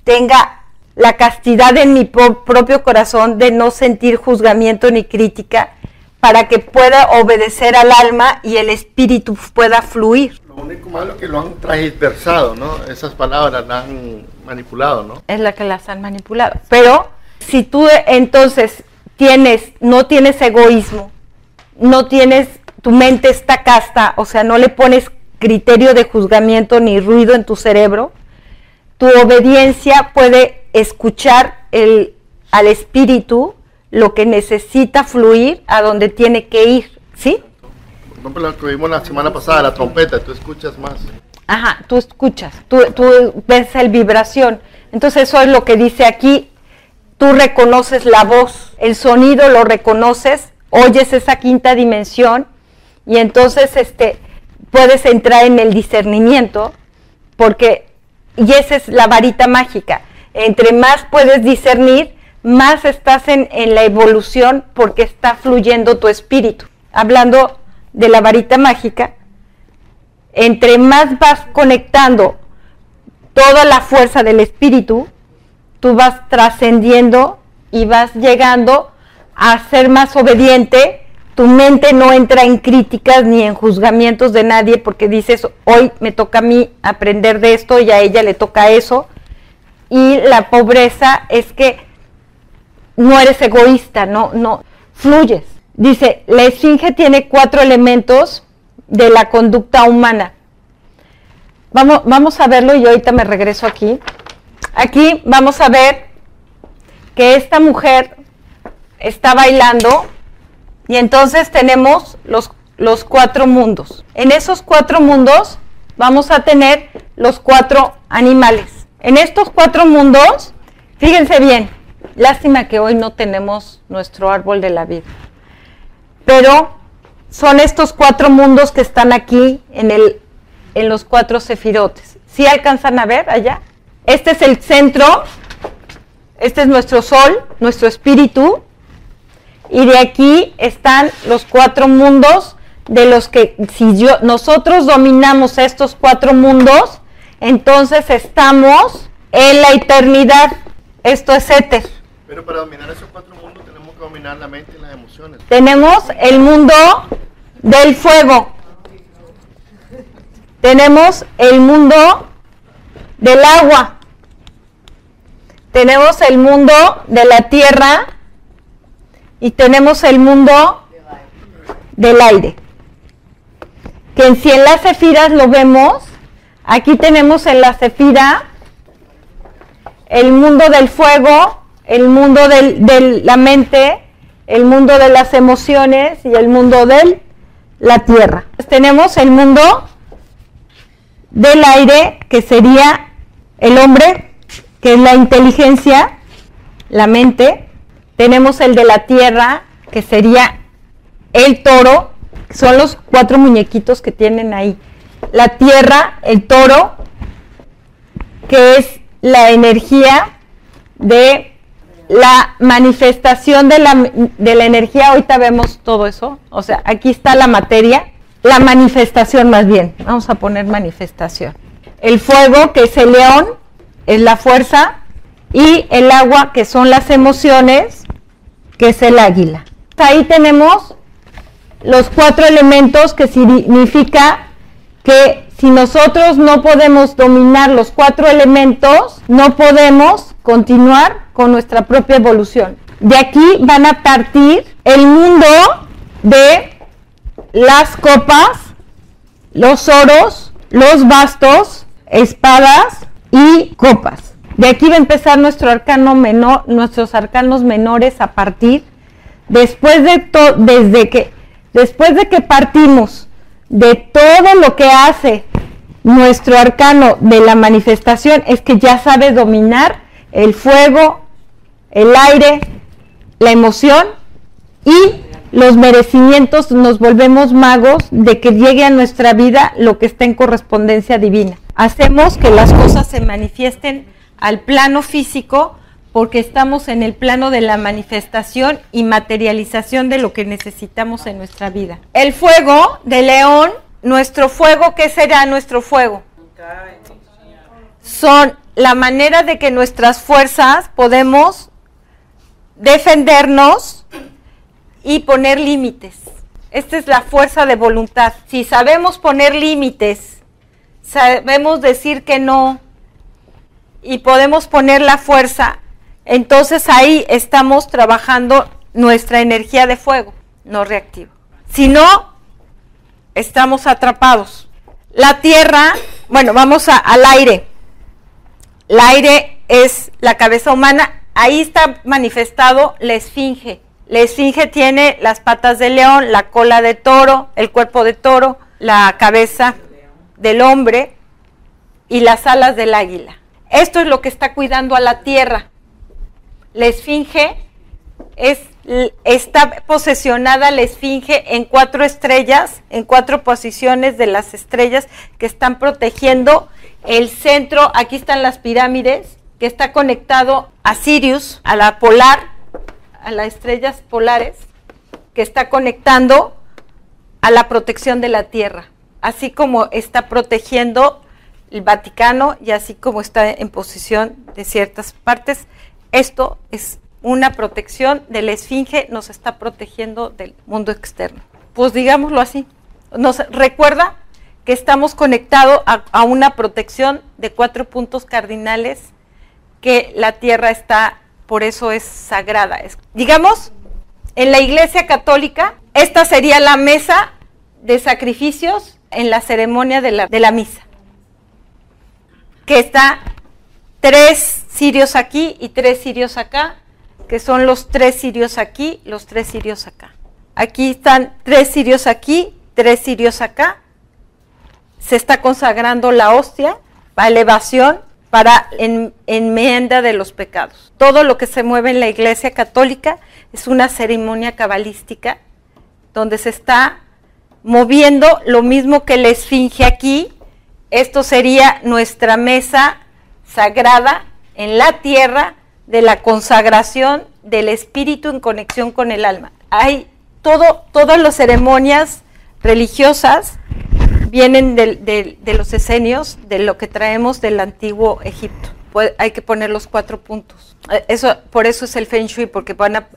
tenga la castidad en mi propio corazón de no sentir juzgamiento ni crítica para que pueda obedecer al alma y el espíritu pueda fluir. Lo único malo es que lo han transversado, ¿no? Esas palabras las han manipulado, ¿no? Es la que las han manipulado. Pero si tú entonces tienes, no tienes egoísmo, no tienes, tu mente está casta, o sea, no le pones criterio de juzgamiento ni ruido en tu cerebro, tu obediencia puede escuchar el, al espíritu lo que necesita fluir a donde tiene que ir, ¿sí? Por ejemplo, lo que vimos la semana pasada, la trompeta, tú escuchas más. Ajá, tú escuchas, tú, tú ves el vibración. Entonces eso es lo que dice aquí, tú reconoces la voz, el sonido lo reconoces, oyes esa quinta dimensión y entonces este, puedes entrar en el discernimiento porque, y esa es la varita mágica, entre más puedes discernir, más estás en, en, la evolución porque está fluyendo tu espíritu. Hablando de la varita mágica, entre más vas conectando toda la fuerza del espíritu, tú vas trascendiendo y vas llegando a ser más obediente. Tu mente no entra en críticas ni en juzgamientos de nadie porque dices, hoy me toca a mí aprender de esto y a ella le toca eso. Y la pobreza es que no eres egoísta, no, no, fluyes. Dice, la esfinge tiene cuatro elementos de la conducta humana. Vamos, vamos a verlo y ahorita me regreso aquí. Aquí vamos a ver que esta mujer está bailando y entonces tenemos los, los cuatro mundos. En esos cuatro mundos vamos a tener los cuatro animales. En estos cuatro mundos, fíjense bien, lástima que hoy no tenemos nuestro árbol de la vida, pero son estos cuatro mundos que están aquí en, el, en los cuatro sefirotes. ¿Sí alcanzan a ver allá? Este es el centro, este es nuestro sol, nuestro espíritu, y de aquí están los cuatro mundos de los que si yo, nosotros dominamos estos cuatro mundos, entonces estamos en la eternidad. Esto es éter. Pero para dominar esos cuatro mundos tenemos que dominar la mente y las emociones. Tenemos el mundo del fuego. Tenemos el mundo del agua. Tenemos el mundo de la tierra y tenemos el mundo del aire. Que en si en las cefiras lo vemos, aquí tenemos en la cefira el mundo del fuego, el mundo de la mente, el mundo de las emociones y el mundo de la tierra. tenemos el mundo del aire, que sería el hombre, que es la inteligencia, la mente, tenemos el de la tierra, que sería el toro, son los cuatro muñequitos que tienen ahí. La tierra, el toro, que es la energía de la manifestación de la, de la energía. Ahorita vemos todo eso. O sea, aquí está la materia, la manifestación más bien. Vamos a poner manifestación. El fuego, que es el león, es la fuerza. Y el agua, que son las emociones, que es el águila. Ahí tenemos los cuatro elementos que significa que si nosotros no podemos dominar los cuatro elementos, no podemos continuar con nuestra propia evolución. De aquí van a partir el mundo de las copas, los oros, los bastos, espadas y copas. De aquí va a empezar nuestro arcano menor, nuestros arcanos menores a partir después de todo, desde que después de que partimos de todo lo que hace nuestro arcano de la manifestación es que ya sabe dominar el fuego, el aire, la emoción y los merecimientos nos volvemos magos de que llegue a nuestra vida lo que está en correspondencia divina. Hacemos que las cosas se manifiesten al plano físico porque estamos en el plano de la manifestación y materialización de lo que necesitamos en nuestra vida. El fuego de león, nuestro fuego, ¿qué será nuestro fuego? Son la manera de que nuestras fuerzas podemos defendernos y poner límites. Esta es la fuerza de voluntad. Si sabemos poner límites, sabemos decir que no, y podemos poner la fuerza, entonces ahí estamos trabajando nuestra energía de fuego, no reactivo. Si no, estamos atrapados. La tierra, bueno, vamos al aire. El aire es la cabeza humana. Ahí está manifestado la esfinge. La esfinge tiene las patas de león, la cola de toro, el cuerpo de toro, la cabeza del hombre y las alas del águila. Esto es lo que está cuidando a la tierra. La esfinge es, está posesionada la esfinge en cuatro estrellas, en cuatro posiciones de las estrellas que están protegiendo el centro. Aquí están las pirámides, que está conectado a Sirius, a la polar, a las estrellas polares, que está conectando a la protección de la tierra, así como está protegiendo el Vaticano y así como está en posición de ciertas partes, esto es una protección de la esfinge, nos está protegiendo del mundo externo. Pues digámoslo así, nos recuerda que estamos conectados a, una protección de cuatro puntos cardinales que la tierra está, por eso es sagrada. digamos, en la iglesia católica, esta sería la mesa de sacrificios en la ceremonia de la, de la misa. Que está tres sirios aquí y tres sirios acá, que son los tres sirios aquí, los tres sirios acá. Aquí están tres sirios aquí, tres sirios acá. Se está consagrando la hostia, la elevación para en, enmienda de los pecados. Todo lo que se mueve en la iglesia católica es una ceremonia cabalística donde se está moviendo lo mismo que la esfinge aquí. Esto sería nuestra mesa sagrada en la tierra de la consagración del espíritu en conexión con el alma. Hay todo, todas las ceremonias religiosas vienen de, los esenios, de lo que traemos del antiguo Egipto. hay que poner los cuatro puntos. Eh, eso, por eso es el Feng Shui, porque van a,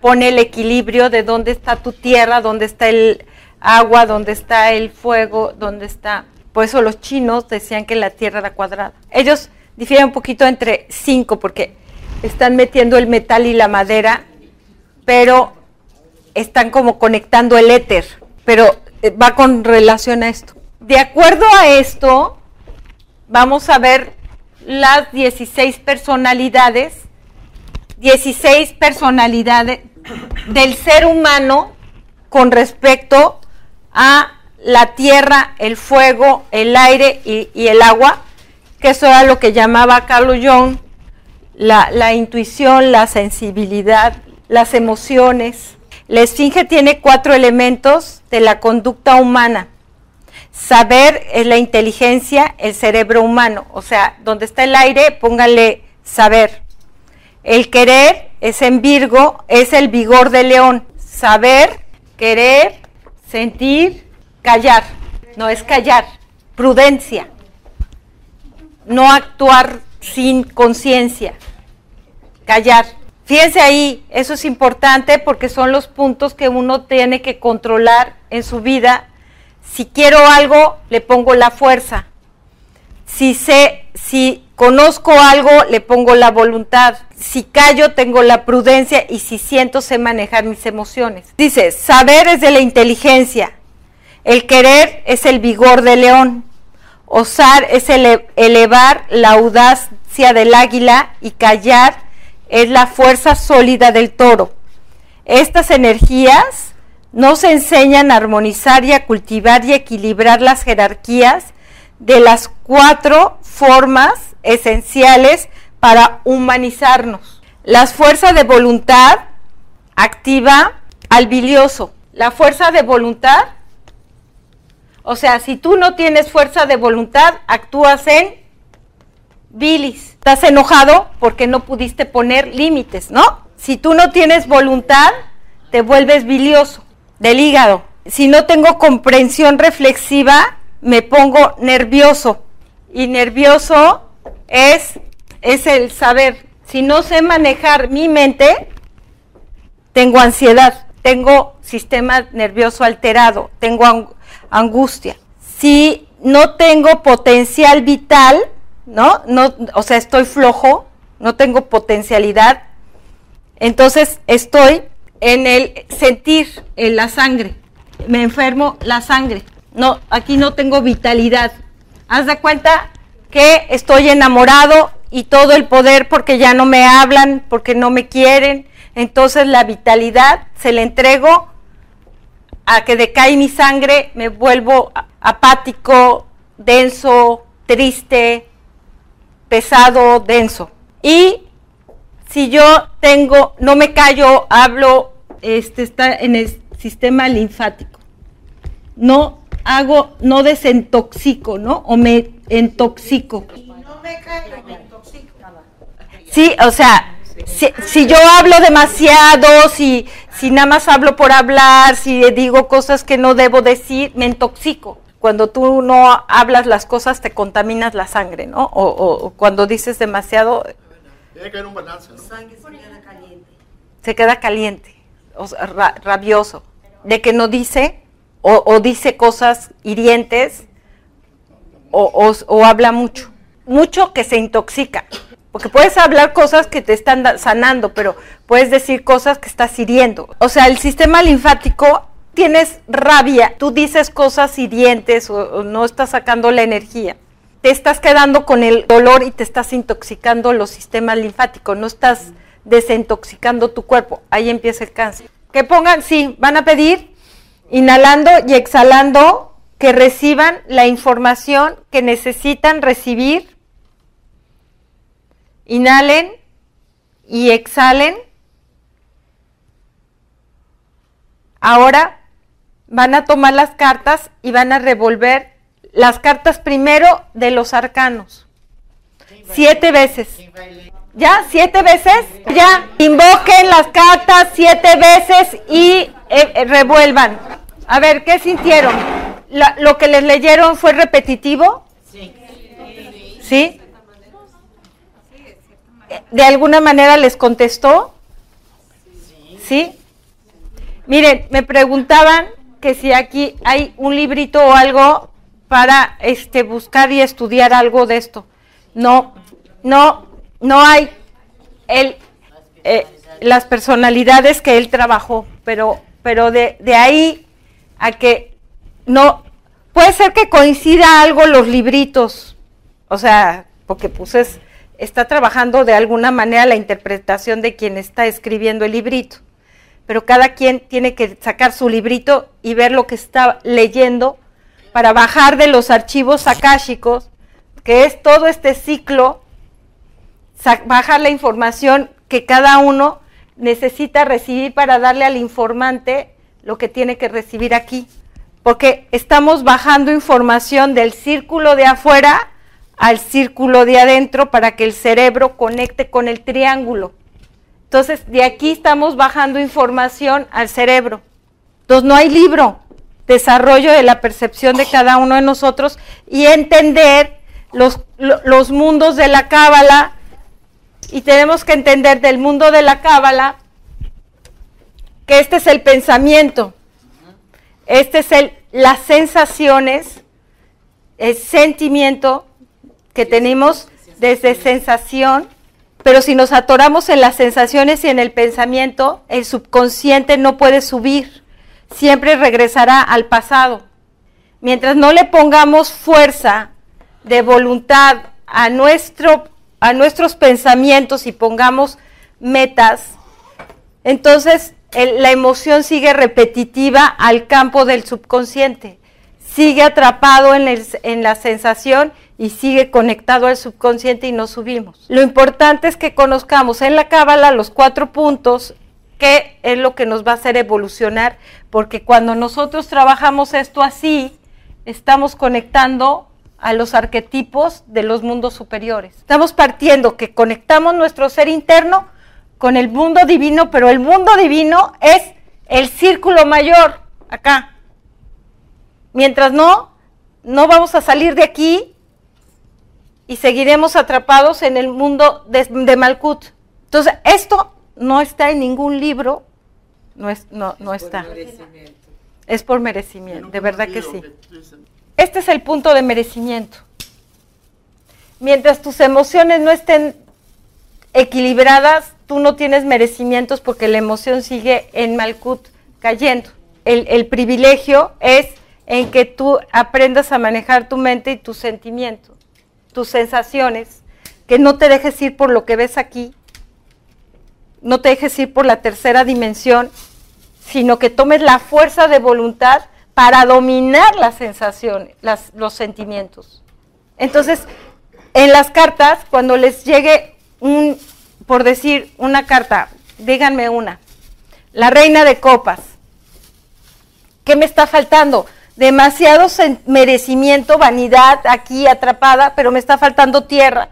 pone el equilibrio de dónde está tu tierra, dónde está el agua, dónde está el fuego, dónde está... Por eso los chinos decían que la tierra era cuadrada. Ellos difieren un poquito entre cinco, porque están metiendo el metal y la madera, pero están como conectando el éter, pero eh, va con relación a esto. De acuerdo a esto, vamos a ver las 16 personalidades, 16 personalidades del ser humano con respecto a la tierra, el fuego, el aire y, el agua, que eso era lo que llamaba Carlos Jung la, intuición, la sensibilidad, las emociones, la esfinge tiene cuatro elementos de la conducta humana. Saber es la inteligencia, el cerebro humano. O sea, donde está el aire, póngale saber. El querer es en Virgo, es el vigor de león. Saber, querer, sentir, callar. No es callar, prudencia. No actuar sin conciencia. Callar. Fíjense ahí, eso es importante porque son los puntos que uno tiene que controlar en su vida. Si quiero algo, le pongo la fuerza. Si sé, si conozco algo, le pongo la voluntad. Si callo, tengo la prudencia y si siento, sé manejar mis emociones. Dice, saber es de la inteligencia. El querer es el vigor del león. Osar es elevar la audacia del águila y callar es la fuerza sólida del toro. Estas energías nos enseñan a armonizar y a cultivar y equilibrar las jerarquías de las cuatro formas esenciales para humanizarnos. Las fuerzas de voluntad activa al bilioso. La fuerza de voluntad, o sea, si tú no tienes fuerza de voluntad, actúas en bilis. Estás enojado porque no pudiste poner límites, ¿no? Si tú no tienes voluntad, te vuelves bilioso del hígado. Si no tengo comprensión reflexiva, me pongo nervioso. Y nervioso es, es el saber. Si no sé manejar mi mente, tengo ansiedad, tengo sistema nervioso alterado, tengo angustia. Si no tengo potencial vital, ¿no? No, o sea, estoy flojo, no tengo potencialidad. Entonces estoy en el sentir en la sangre. Me enfermo la sangre. No, aquí no tengo vitalidad. Haz de cuenta que estoy enamorado y todo el poder porque ya no me hablan, porque no me quieren. Entonces la vitalidad se le entrego a que decae mi sangre, me vuelvo apático, denso, triste, pesado, denso. Y si yo tengo, no me callo, hablo, este está en el sistema linfático. No hago, no desintoxico, ¿no? O me intoxico. no me callo, me intoxico. Sí, o sea, si, yo hablo demasiado, si, si nada más hablo por hablar, si digo cosas que no debo decir, me intoxico cuando tú no hablas las cosas te contaminas la sangre, ¿no? O, cuando dices demasiado... Tiene que haber un balance, ¿no? se queda caliente. Se queda caliente, o rabioso. De que no dice o, dice cosas hirientes o habla mucho. Mucho que se intoxica. Porque puedes hablar cosas que te están sanando, pero puedes decir cosas que estás hiriendo. O sea, el sistema linfático tienes rabia, tú dices cosas hirientes o, o no estás sacando la energía, te estás quedando con el dolor y te estás intoxicando los sistemas linfáticos, no estás desintoxicando tu cuerpo. Ahí empieza el cáncer. Que pongan, sí, van a pedir inhalando y exhalando que reciban la información que necesitan recibir. Inhalen y exhalen. Ahora van a tomar las cartas y van a revolver las cartas primero de los arcanos. Siete veces. ¿Ya? ¿Siete veces? Ya. Invoquen las cartas siete veces y eh, eh, revuelvan. A ver, ¿qué sintieron? La- ¿Lo que les leyeron fue repetitivo? Sí. ¿Sí? ¿De alguna manera les contestó? ¿Sí? Miren, me preguntaban que si aquí hay un librito o algo para este buscar y estudiar algo de esto. No, no, no hay el, eh, las personalidades que él trabajó, pero, pero de, de ahí a que no, puede ser que coincida algo los libritos, o sea, porque pues es- está trabajando de alguna manera la interpretación de quien está escribiendo el librito, pero cada quien tiene que sacar su librito y ver lo que está leyendo para bajar de los archivos akáshicos, que es todo este ciclo, bajar la información que cada uno necesita recibir para darle al informante lo que tiene que recibir aquí. Porque estamos bajando información del círculo de afuera al círculo de adentro para que el cerebro conecte con el triángulo. Entonces, de aquí estamos bajando información al cerebro. Entonces, no hay libro. Desarrollo de la percepción de cada uno de nosotros y entender los, lo- los mundos de la cábala. Y tenemos que entender del mundo de la cábala que este es el pensamiento. Este es el, las sensaciones, el sentimiento que tenemos desde sensación, pero si nos atoramos en las sensaciones y en el pensamiento, el subconsciente no puede subir, siempre regresará al pasado. Mientras no le pongamos fuerza de voluntad a, nuestro, a nuestros pensamientos y pongamos metas, entonces la emoción sigue repetitiva al campo del subconsciente, sigue atrapado en, el- en la sensación y sigue conectado al subconsciente y no subimos. Lo importante es que conozcamos en la cábala los cuatro puntos que es lo que nos va a hacer evolucionar, porque cuando nosotros trabajamos esto así, estamos conectando a los arquetipos de los mundos superiores. Estamos partiendo que conectamos nuestro ser interno con el mundo divino, pero el mundo divino es el círculo mayor acá. Mientras no, no vamos a salir de aquí y seguiremos atrapados en el mundo de, de Malkut. Entonces, esto no está en ningún libro, no, es, no, no está. Es por merecimiento, de verdad que sí. Este es el punto de merecimiento. Mientras tus emociones no estén equilibradas, tú no tienes merecimientos porque la emoción sigue en Malkut cayendo. El, el privilegio es en que tú aprendas a manejar tu mente y tus sentimientos, tus sensaciones, que no te dejes ir por lo que ves aquí, no te dejes ir por la tercera dimensión, sino que tomes la fuerza de voluntad para dominar las sensaciones, los sentimientos. Entonces, en las cartas, cuando les llegue un, por decir, una carta, díganme una, la reina de copas, ¿qué me está faltando? Demasiado merecimiento, vanidad aquí atrapada, pero me está faltando tierra,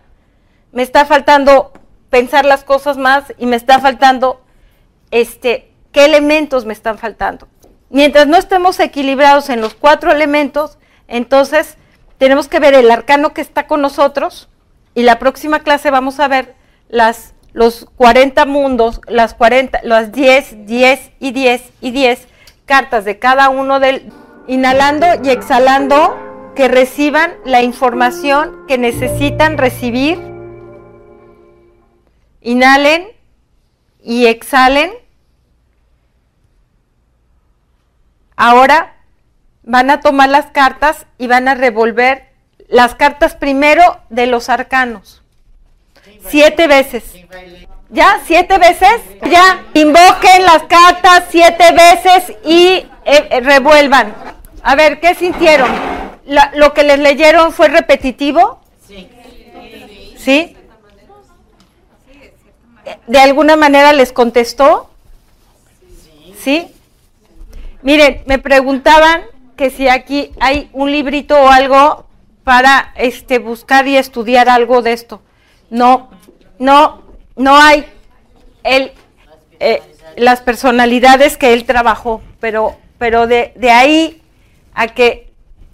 me está faltando pensar las cosas más y me está faltando este, qué elementos me están faltando. Mientras no estemos equilibrados en los cuatro elementos, entonces tenemos que ver el arcano que está con nosotros y la próxima clase vamos a ver las, los 40 mundos, las 40, las 10, 10 y 10 y 10 cartas de cada uno del inhalando y exhalando que reciban la información que necesitan recibir. Inhalen y exhalen. ahora van a tomar las cartas y van a revolver las cartas primero de los arcanos. Siete veces. ¿Ya? ¿Siete veces? Ya. Invoquen las cartas siete veces y eh, revuelvan. A ver, ¿qué sintieron? ¿Lo que les leyeron fue repetitivo? Sí. ¿Sí? ¿De alguna manera les contestó? ¿Sí? Miren, me preguntaban que si aquí hay un librito o algo para este buscar y estudiar algo de esto. No, no, no hay el, eh, las personalidades que él trabajó, pero, pero de, de ahí a que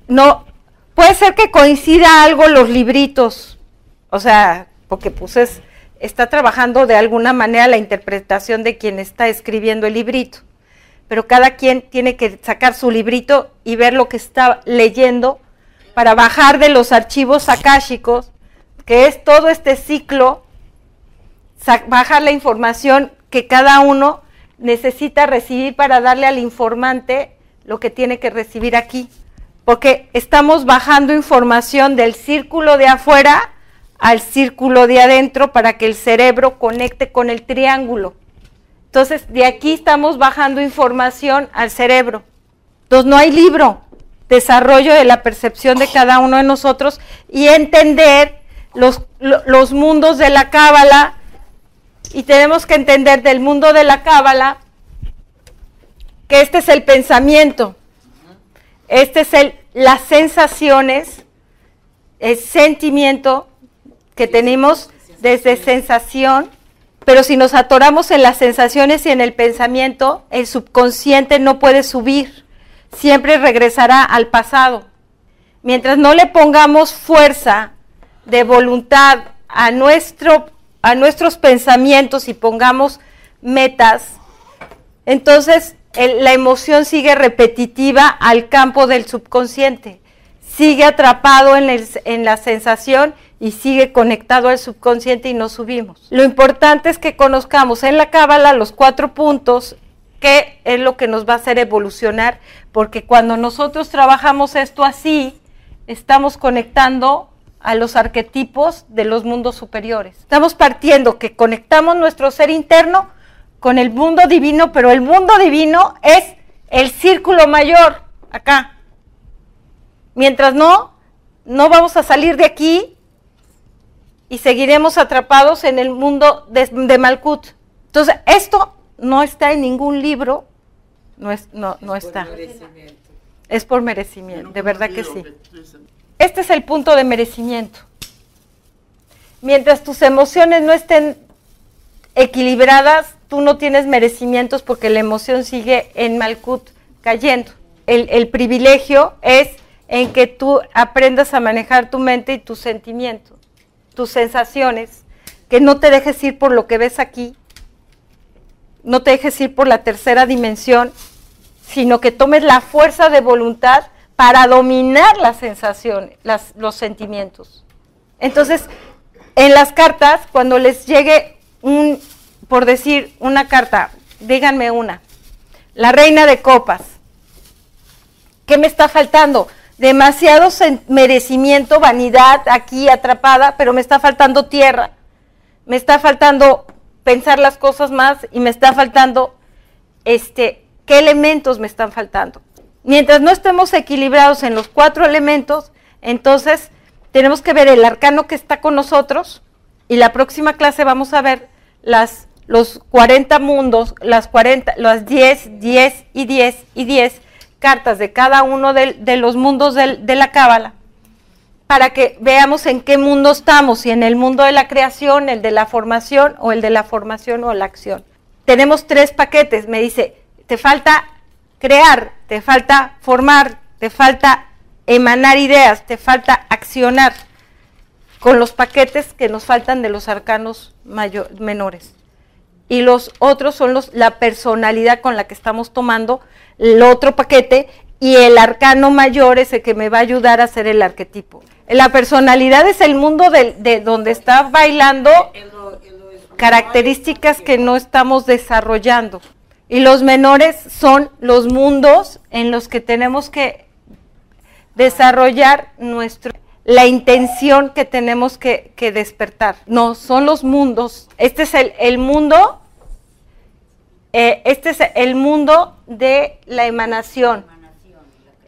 no, puede ser que coincida algo los libritos, o sea, porque pues está trabajando de alguna manera la interpretación de quien está escribiendo el librito, pero cada quien tiene que sacar su librito y ver lo que está leyendo para bajar de los archivos akáshicos, que es todo este ciclo, bajar la información que cada uno necesita recibir para darle al informante lo que tiene que recibir aquí. Porque estamos bajando información del círculo de afuera al círculo de adentro para que el cerebro conecte con el triángulo. Entonces, de aquí estamos bajando información al cerebro. Entonces, no hay libro, desarrollo de la percepción de cada uno de nosotros y entender los, los mundos de la cábala. Y tenemos que entender del mundo de la cábala que este es el pensamiento, este es el, las sensaciones, el sentimiento que tenemos desde sensación, pero si nos atoramos en las sensaciones y en el pensamiento, el subconsciente no puede subir siempre regresará al pasado. Mientras no le pongamos fuerza de voluntad a, nuestro, a nuestros pensamientos y pongamos metas, entonces la emoción sigue repetitiva al campo del subconsciente, sigue atrapado en, en la sensación y sigue conectado al subconsciente y no subimos. Lo importante es que conozcamos en la cábala los cuatro puntos que es lo que nos va a hacer evolucionar, porque cuando nosotros trabajamos esto así, estamos conectando a los arquetipos de los mundos superiores. Estamos partiendo que conectamos nuestro ser interno con el mundo divino, pero el mundo divino es el círculo mayor, acá. Mientras no, no vamos a salir de aquí y seguiremos atrapados en el mundo de, de Malkut. Entonces, esto no está en ningún libro, no, es, no, no está. Es por merecimiento, de verdad que sí. Este es el punto de merecimiento. Mientras tus emociones no estén equilibradas, tú no tienes merecimientos porque la emoción sigue en Malkut cayendo. El, el privilegio es en que tú aprendas a manejar tu mente y tus sentimientos, tus sensaciones, que no te dejes ir por lo que ves aquí, no te dejes ir por la tercera dimensión, sino que tomes la fuerza de voluntad para dominar las sensaciones, los sentimientos. Entonces, en las cartas, cuando les llegue un, por decir, una carta, díganme una, la reina de copas, ¿qué me está faltando? Demasiado merecimiento, vanidad aquí atrapada, pero me está faltando tierra, me está faltando pensar las cosas más y me está faltando, este, ¿qué elementos me están faltando? Mientras no estemos equilibrados en los cuatro elementos, entonces tenemos que ver el arcano que está con nosotros y la próxima clase vamos a ver las, los 40 mundos, las 40, las 10, 10 y 10 y 10 cartas de cada uno de, los mundos de la cábala para que veamos en qué mundo estamos, si en el mundo de la creación, el de la formación o el de la formación o la acción. Tenemos tres paquetes, me dice, te falta crear, te falta formar, te falta emanar ideas, te falta accionar con los paquetes que nos faltan de los arcanos menores. Y los otros son los, la personalidad con la que estamos tomando el otro paquete y el arcano mayor es el que me va a ayudar a hacer el arquetipo. La personalidad es el mundo de, donde está bailando características que no estamos desarrollando. Y los menores son los mundos en los que tenemos que desarrollar nuestro la intención que tenemos que, despertar. No, son los mundos. Este es el, mundo, eh, este es el mundo de la emanación.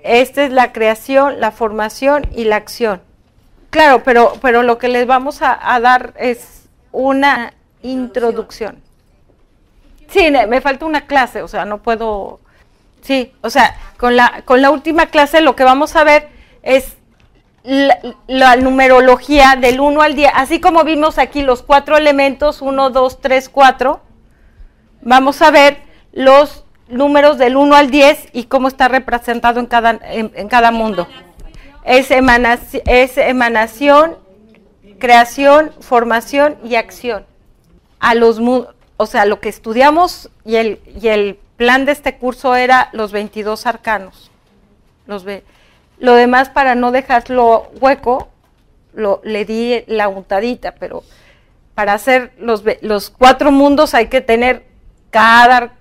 Esta es la creación, la formación y la acción. Claro, pero, pero lo que les vamos a, dar es una introducción. Sí, me falta una clase, o sea, no puedo. Sí, o sea, con la, con la última clase lo que vamos a ver es la, numerología del 1 al 10, así como vimos aquí los cuatro elementos, 1, 2, 3, 4, vamos a ver los números del 1 al 10 y cómo está representado en cada, en, cada mundo. Es emanación, es emanación, creación, formación y acción. A los, o sea, lo que estudiamos y el, y el plan de este curso era los 22 arcanos. Los ve, lo demás, para no dejarlo hueco, lo, le di la untadita, pero para hacer los, los cuatro mundos hay que tener cada,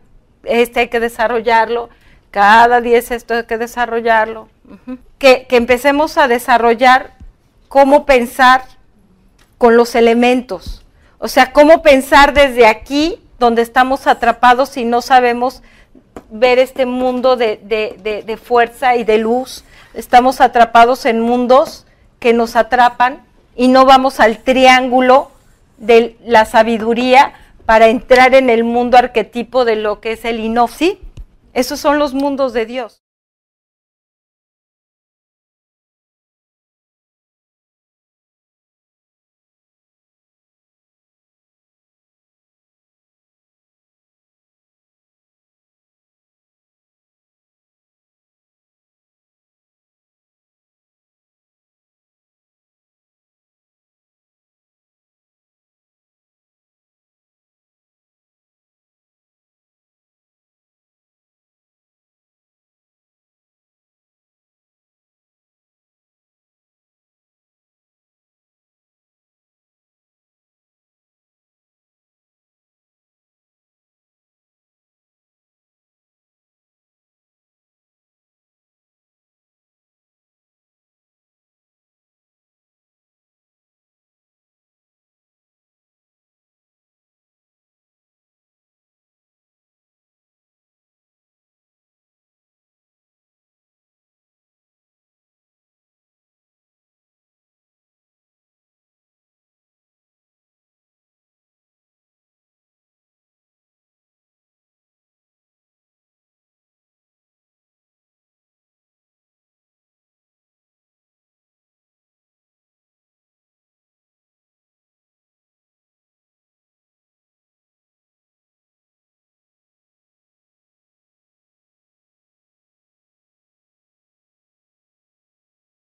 este hay que desarrollarlo, cada diez esto hay que desarrollarlo. que, que empecemos a desarrollar cómo pensar con los elementos. O sea, cómo pensar desde aquí, donde estamos atrapados y no sabemos ver este mundo de, de, de fuerza y de luz estamos atrapados en mundos que nos atrapan y no vamos al triángulo de la sabiduría para entrar en el mundo arquetipo de lo que es el inofsi. Esos son los mundos de Dios.